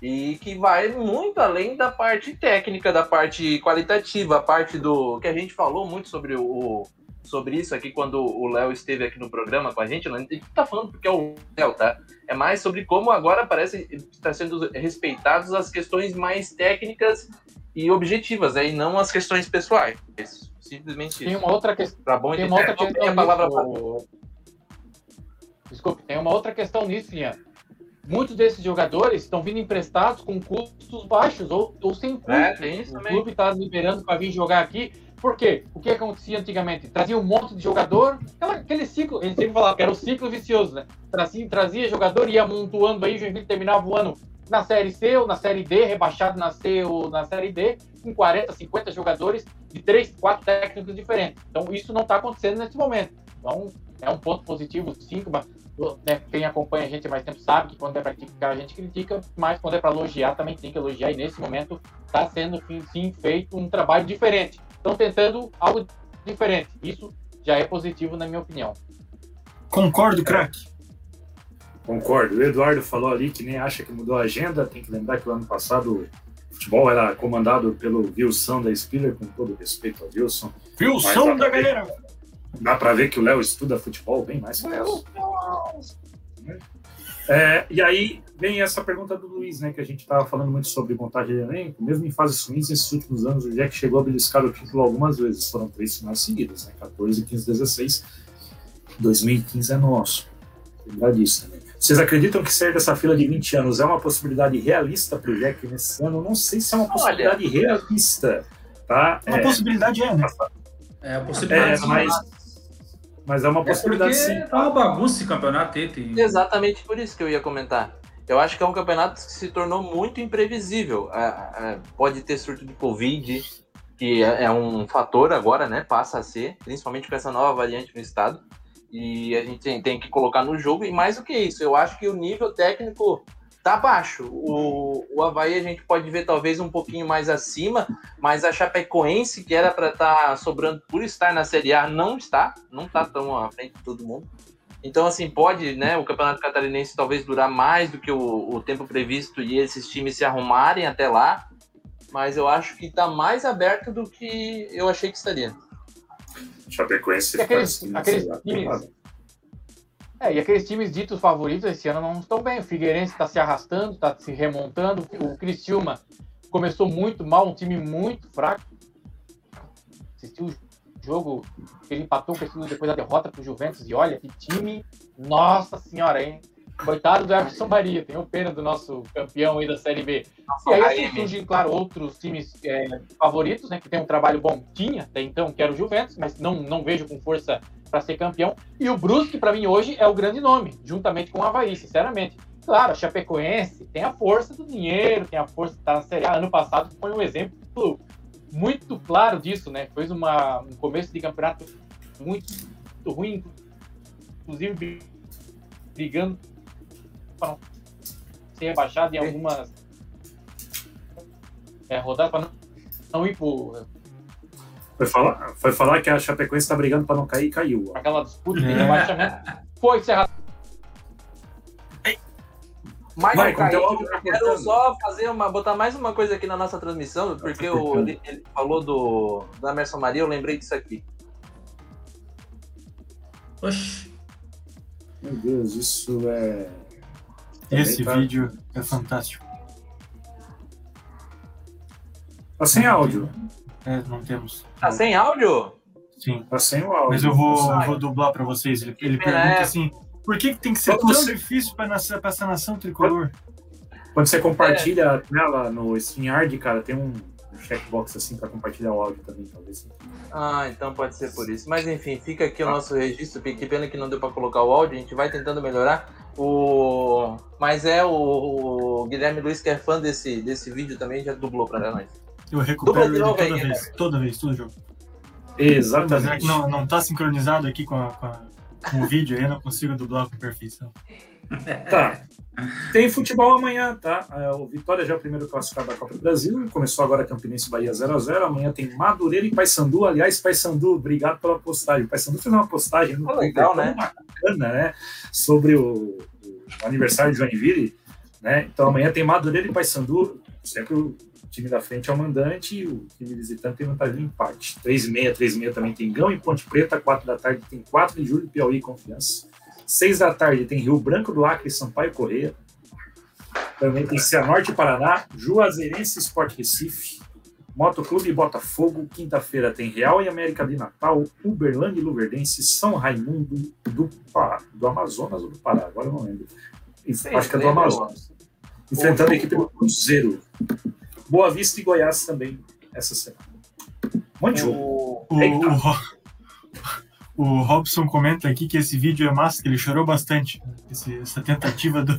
e que vai muito além da parte técnica, da parte qualitativa, a parte do que a gente falou muito sobre o sobre isso aqui quando o Léo esteve aqui no programa com a gente, não a gente tá falando porque é o Léo, tá? É mais sobre como agora parece estar sendo respeitados as questões mais técnicas e objetivas, aí não as questões pessoais. Simplesmente Tem isso. uma outra questão. Pra bom Tem uma outra É, questão a palavra nisso. Desculpe, tem uma outra questão nisso, Lian. Muitos desses jogadores estão vindo emprestados com custos baixos ou, ou sem custo. É, tem isso o também. clube está liberando para vir jogar aqui. Por quê? O que acontecia antigamente? Trazia um monte de jogador, aquele ciclo, eles sempre falavam que era o ciclo vicioso, né? Trazia, trazia jogador, ia amontoando aí, o Joinville terminava o ano na Série C ou na Série D, rebaixado na C ou na Série D, com 40, 50 jogadores de 3, 4 técnicos diferentes. Então, isso não está acontecendo nesse momento. Então, é um ponto positivo, sim. né, quem acompanha a gente mais tempo sabe que quando é para criticar, a gente critica, mas quando é para elogiar, também tem que elogiar. E nesse momento está sendo, sim, feito um trabalho diferente. Estão tentando algo diferente. Isso já é positivo, na minha opinião. Concordo, craque. Concordo. O Eduardo falou ali que nem acha que mudou a agenda. Tem que lembrar que o ano passado o futebol era comandado pelo Wilson da Spiller, com todo respeito ao Wilson. Dá da pra ver. galera? Dá para ver que o Léo estuda futebol bem mais que nós. É, e aí vem essa pergunta do Luiz, né? Que a gente estava falando muito sobre montagem de elenco. Mesmo em fases ruins, nesses últimos anos, o Jack chegou a beliscar o título algumas vezes. Foram três finais seguidas, né? 14, 15, 16. 2015 é nosso. Lembrar disso também. Vocês acreditam que sair dessa fila de 20 anos é uma possibilidade realista para o Jack nesse ano? Não sei se é uma possibilidade realista, tá? Uma É, possibilidade é, né? É a possibilidade. é, sim. mas, mas é uma É possibilidade porque sim. tá uma bagunça esse campeonato aí. Tem... Exatamente por isso que eu ia comentar. Eu acho que é um campeonato que se tornou muito imprevisível. É, é, pode ter surto de Covid, que é, é um fator agora, né? Passa a ser, principalmente com essa nova variante no estado. E a gente tem, que colocar no jogo. E mais do que isso, eu acho que o nível técnico tá baixo. O, o Havaí a gente pode ver talvez um pouquinho mais acima, mas a Chapecoense, que era para estar tá sobrando por estar na Série A, não está, não está tão à frente de todo mundo. Então, assim, pode né, o Campeonato Catarinense talvez durar mais do que o, o tempo previsto e esses times se arrumarem até lá, mas eu acho que está mais aberto do que eu achei que estaria. Chapecoense aqueles, assim, aqueles times, é, e aqueles times ditos favoritos esse ano não estão bem. O Figueirense está se arrastando, está se remontando. O Criciúma começou muito mal, um time muito fraco. Assistiu o jogo, ele empatou com o depois da derrota para o Juventus. E olha que time, nossa senhora, hein? Coitado do Everson Maria, tenho pena do nosso campeão aí da Série B. e aí assim, surgem, claro, outros times é, favoritos, né? Que tem um trabalho bom. Tinha até então, que era o Juventus, mas não, não vejo com força para ser campeão. E o Brusque, para mim, hoje é o grande nome, juntamente com o Havaí, sinceramente. Claro, a Chapecoense tem a força do dinheiro, tem a força de estar na Série A. Ano passado foi um exemplo muito claro disso, né? Foi uma, um começo de campeonato muito, muito ruim, inclusive brigando para não ser rebaixado em algumas é, rodadas, para não, não ir por. Foi falar, foi falar que a Chapecoense está brigando para não cair e caiu. Aquela disputa de rebaixamento foi encerrada. Michael, Michael eu quero só fazer uma, botar mais uma coisa aqui na nossa transmissão, porque o, ele, ele, falou do da Emerson Maria, eu lembrei disso aqui. Oxi. Meu Deus, isso é esse tá... vídeo é fantástico. Tá sem áudio. É, não temos. Tá sem áudio? Sim. Tá sem o áudio. Mas eu vou, vou dublar para vocês. Ele, ele pergunta é... assim: por que, que tem que ser tão você... difícil para essa nação tricolor? Quando você compartilha é. nela no StreamYard, cara, tem um checkbox assim para compartilhar o áudio também, talvez. Ah, então pode ser por isso. Mas enfim, fica aqui o ah. nosso registro. Que pena que não deu para colocar o áudio. A gente vai tentando melhorar. O... Mas é o... o Guilherme Luiz, que é fã desse, desse vídeo também, já dublou para nós. Eu recupero ele toda vez, toda vez, todo jogo. Exatamente. Não, não tá sincronizado aqui com, a, com, a, com o vídeo aí, não consigo dublar com perfeição. Tá. Tem futebol amanhã, tá? É, o Vitória já é o primeiro classificado da Copa do Brasil. Começou agora Campinense Bahia 0x0. Amanhã tem Madureira e Paysandu. Aliás, Paysandu, obrigado pela postagem. Paysandu fez uma postagem no legal, né? bacana, né? Sobre o, o, aniversário de Joinville. Né? Então amanhã tem Madureira e Paysandu. Sempre o time da frente é o mandante e o time visitante tem vantagem de empate. 3h30, 3h30 também tem Gão e Ponte Preta. 4 da tarde tem 4 de julho, Piauí e Confiança. Seis da tarde tem Rio Branco do Acre, Sampaio Correia. Também tem Cianorte Paraná, Juazeirense Sport Recife, Motoclube Botafogo. Quinta-feira tem Real e América de Natal, Uberlândia e Luverdense, São Raimundo do, do Amazonas ou do Pará, agora eu não lembro. Acho que é do Amazonas. Enfrentando a equipe do Cruzeiro. Boa Vista e Goiás também essa semana. Um monte de jogo. O, o, o Robson comenta aqui que esse vídeo é massa, que ele chorou bastante. Esse, essa tentativa do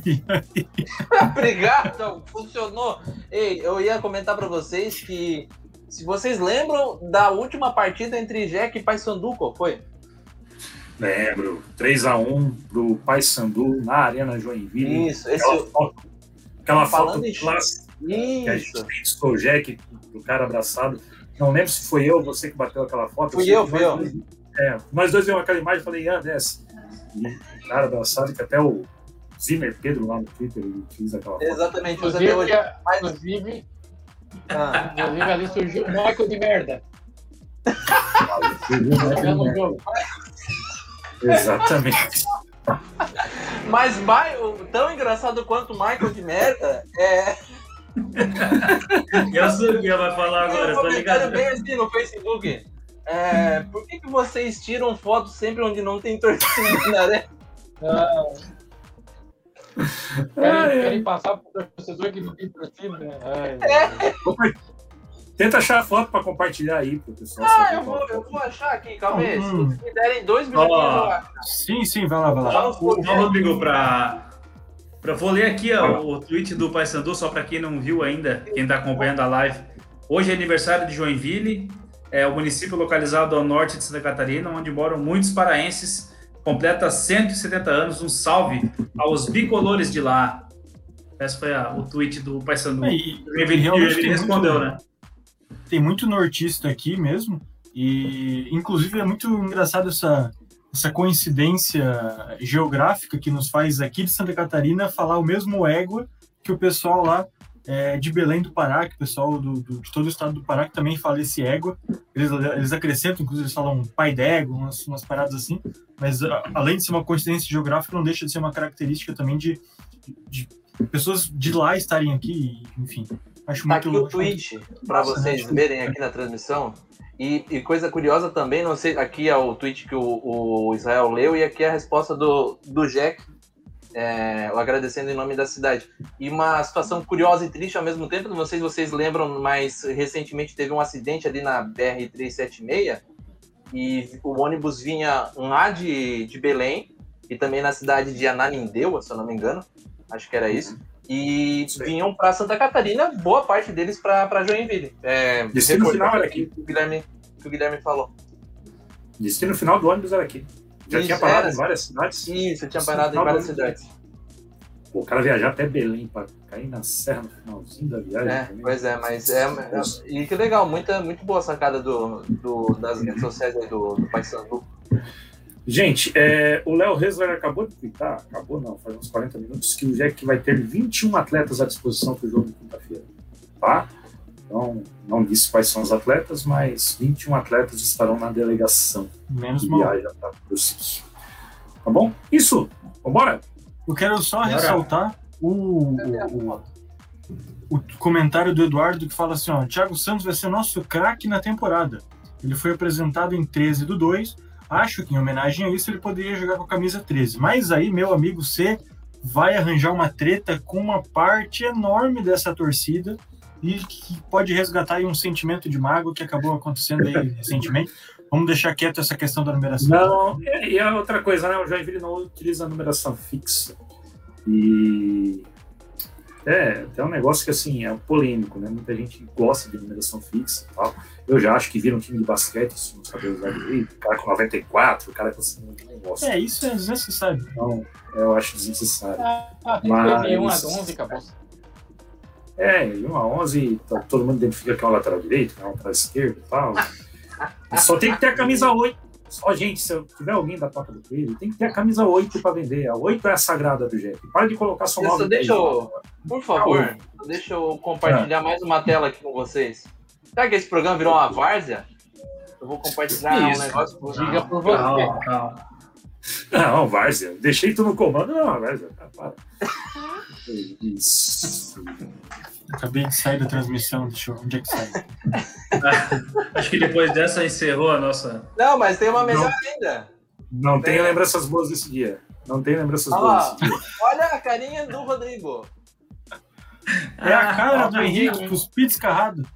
Obrigado, funcionou. Ei, eu ia comentar para vocês que se vocês lembram da última partida entre Jack e Paysandu, qual foi? Lembro. 3x1 pro Paysandu na Arena Joinville. Isso, esse aquela foto, aquela foto clássica que a gente tem o Jack, o cara abraçado. Não lembro se foi eu ou você que bateu aquela foto. Fui eu, fui eu. É, nós dois vimos aquela imagem e falei, ah, desce. E, cara, abraçado que até o Zimmer Pedro lá no Twitter ele fez aquela foto. Exatamente, inclusive, hoje. Mas... inclusive, ah. inclusive ali surgiu o Michael de merda. Exatamente. Mas tão engraçado quanto o Michael de merda é. Eu sou o que vai falar agora, tá ligado? bem assim no Facebook. É, por que, que vocês tiram fotos sempre onde não tem torcida, né? Ah. Querem, querem passar por torcedor que não tem torcida, né? É. Tenta achar a foto para compartilhar aí pro pessoal. Ah, eu vou, eu vou achar aqui, calma aí. Hum. Se me derem dois minutos, oh. eu acho. Sim, sim, vai lá, vai lá. Fala, Rodrigo, para Pra, vou ler aqui ó, o tweet do Paysandu, só para quem não viu ainda, quem está acompanhando a live. Hoje é aniversário de Joinville, é o município localizado ao norte de Santa Catarina, onde moram muitos paraenses. Completa 170 anos. Um salve aos bicolores de lá. Esse foi a, o tweet do Paysandu. É, e, ele, ele respondeu, muito, né? Tem muito nortista aqui mesmo. E, inclusive, é muito engraçado essa, essa coincidência geográfica que nos faz aqui de Santa Catarina falar o mesmo égua que o pessoal lá é, de Belém do Pará, que o pessoal do, do, de todo o estado do Pará que também fala esse égua. Eles, eles acrescentam, inclusive, eles falam pai d'égua, umas, umas paradas assim. Mas a, além de ser uma coincidência geográfica, não deixa de ser uma característica também de, de, de pessoas de lá estarem aqui, enfim. Acho tá muito aqui o tweet para vocês verem aqui na transmissão. E, e, coisa curiosa também, não sei, aqui é o tweet que o, o Israel leu e aqui é a resposta do, do Jack, é, agradecendo em nome da cidade. E uma situação curiosa e triste ao mesmo tempo, não sei se vocês lembram, mas recentemente teve um acidente ali na BR-376 e o ônibus vinha lá de, de Belém e também na cidade de Ananindeua, se eu não me engano, acho que era isso. E vinham para Santa Catarina, boa parte deles para Joinville. É, Destino final era aqui. Que o, Guilherme, que o Guilherme falou. Destino final do ônibus era aqui. Já Isso, tinha parado era. em várias cidades? Isso, tinha parado em várias cidades. Pô, o cara viajar até Belém para cair na serra no finalzinho da viagem. É, pois é, mas é, é, E que legal, muita, muito boa sacada do, do, das redes sociais aí do, do Paysandu. Gente, é, o Léo Resler acabou de twittar, acabou não, faz uns 40 minutos, que o Jack vai ter 21 atletas à disposição para o jogo de quinta-feira. Tá? Então, não disse quais são os atletas, mas 21 atletas estarão na delegação. Menos mal. Viaja para Tá bom? Isso. Vambora? Eu quero só Bora. ressaltar o, o, o, comentário do Eduardo que fala assim: ó, Thiago Santos vai ser nosso craque na temporada. Ele foi apresentado em 13 do 2 Acho que em homenagem a isso ele poderia jogar com a camisa 13. Mas aí, meu amigo C vai arranjar uma treta com uma parte enorme dessa torcida e que pode resgatar aí um sentimento de mago que acabou acontecendo aí recentemente. Vamos deixar quieto essa questão da numeração. Não, e a outra coisa, né? O Joinville não utiliza a numeração fixa. E é, tem um negócio que assim é polêmico, né? Muita gente gosta de numeração fixa e tal. Eu já acho que vira um time de basquete, isso não sabe usar direito, o cara com 94, o cara com assim, não gosta. É, isso é desnecessário. Então, eu acho desnecessário. Ah, Mas... 1 a 11, acabou. É, 1 a 11, tá, todo mundo identifica que é um lateral direito, que é um lateral esquerdo e tal. Só tem que ter a camisa 8. Só, gente, se tiver alguém da Toca do Coelho, tem que ter a camisa 8 para vender. A 8 é a sagrada do Jeff. Para de colocar só 9. Deixa eu, por favor, deixa eu compartilhar é. mais uma tela aqui com vocês. Será que esse programa virou uma várzea? Eu vou compartilhar Isso. um negócio por Diga por você. Calma, calma. Não, várzea. Deixei tu no comando, não, várzea. Ah, para. Isso. Acabei de sair da transmissão, deixa eu... onde é que sai? Acho que depois dessa encerrou a nossa. Não, mas tem uma melhor não, ainda. Não tem lembranças boas desse dia. Não tem lembranças ah, boas desse dia. Olha a carinha do Rodrigo. É a cara ah, do Henrique, com os pits carrados.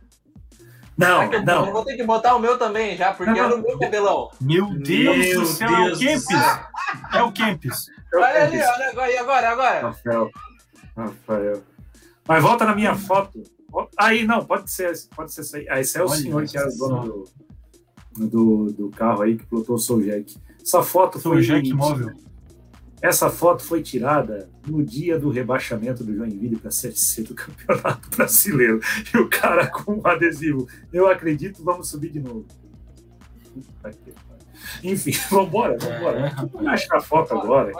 Não, eu, não. Eu vou ter que botar o meu também já, porque não, é o meu cabelão. Meu Deus meu do céu, Deus é o Kempis. É o Kempis. Olha ali, olha agora, e agora, agora? Rafael. Rafael. Mas volta na minha foto. Aí, não, pode ser, pode ser essa aí. Ah, esse é o olha senhor que era o dono do, do, do, carro aí que plotou o Soul Jack. Essa foto Soul foi. Jack móvel. Essa foto foi tirada no dia do rebaixamento do Joinville para a Série C do Campeonato Brasileiro. E o cara com um adesivo. Eu acredito, vamos subir de novo. Enfim, vambora, vambora. É, vamos achar a foto agora.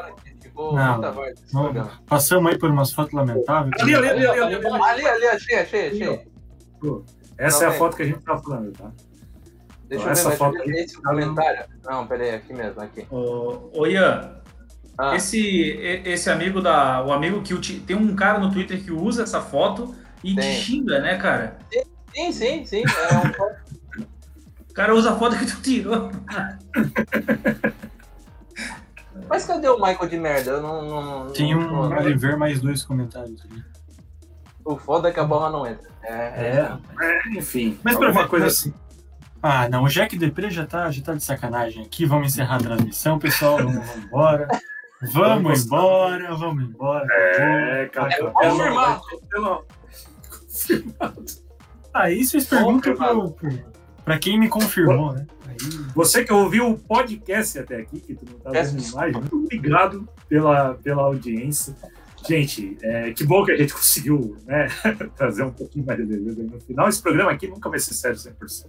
Não, não, passamos aí por umas fotos lamentáveis. Ali, ali, ali, ali, ali, ali, ali achei, achei, achei. Essa é a foto que a gente tá falando, tá? Deixa então, eu ver, foto aí, esse comentário. Não, peraí, aqui mesmo, aqui. Ô, Ian, ah. Esse, esse amigo da. O amigo que tem um cara no Twitter que usa essa foto e te xinga, né, cara? Sim, sim, sim. É um... o cara usa a foto que tu tirou. Mas cadê o Michael de merda? Eu não. não Tem um não, vale ver mais dois comentários ali. O foda é que a bola não entra. É, é, é enfim. Mas pra uma coisa assim. Ah, não, o Jack Depre já tá, já tá de sacanagem aqui. Vamos encerrar a transmissão, pessoal. Vamos, vamos embora. Vamos embora, vamos embora. É, cara. É confirmado. Confirmado. Aí vocês perguntam para quem me confirmou, né? Aí... Você que ouviu o podcast até aqui, que tu não tá vendo imagem, muito obrigado pela, pela audiência. Gente, é, que bom que a gente conseguiu né, trazer um pouquinho mais de beleza no final. Esse programa aqui nunca vai ser sério 100%.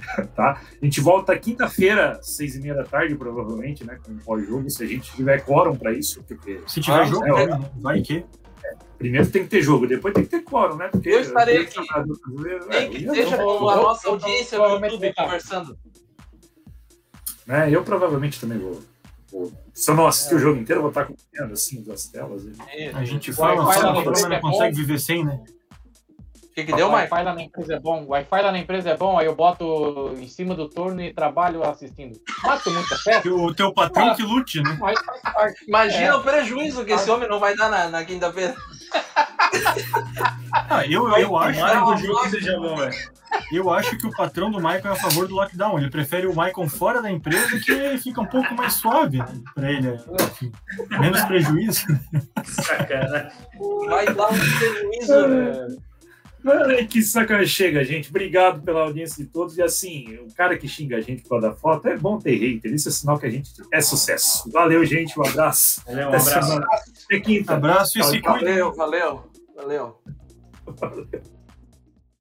tá? A gente volta quinta-feira, seis e meia da tarde, provavelmente, né? Com o pós-jogo, se a gente tiver quórum para isso. Porque, se tiver ah, jogo, é, vai que. É, primeiro tem que ter jogo, depois tem que ter quórum, né? Porque eu estarei aqui. Nem que seja com a nossa audiência no YouTube conversando. É, eu provavelmente também vou. Se eu não assistir é. o jogo inteiro, eu vou estar acompanhando assim das telas. É, a gente fala, fala, fala, não consegue viver sem, né? O que, que deu, Mike? O Wi-Fi lá na empresa é bom. O Wi-Fi lá na empresa é bom, aí eu boto em cima do turno e trabalho assistindo. Mato muita festa. O teu patrão ah, que lute, né? Imagina é. o prejuízo que esse homem não vai dar na, na quinta-feira. Ah, eu, eu acho. que o jogo seja bom, velho. Eu acho que o patrão do Michael é a favor do lockdown. Ele prefere o Michael fora da empresa que fica um pouco mais suave né? para ele. Enfim, menos prejuízo. Sacanagem. Vai dar um prejuízo. Né? Que sacanagem. Chega, gente. Obrigado pela audiência de todos. E assim, o cara que xinga a gente por dar foto é bom ter hater. Isso é sinal que a gente é sucesso. Valeu, gente. Um abraço. Valeu, um abraço. Até quinta. Abraço e se cuide. Valeu, valeu. Valeu. valeu.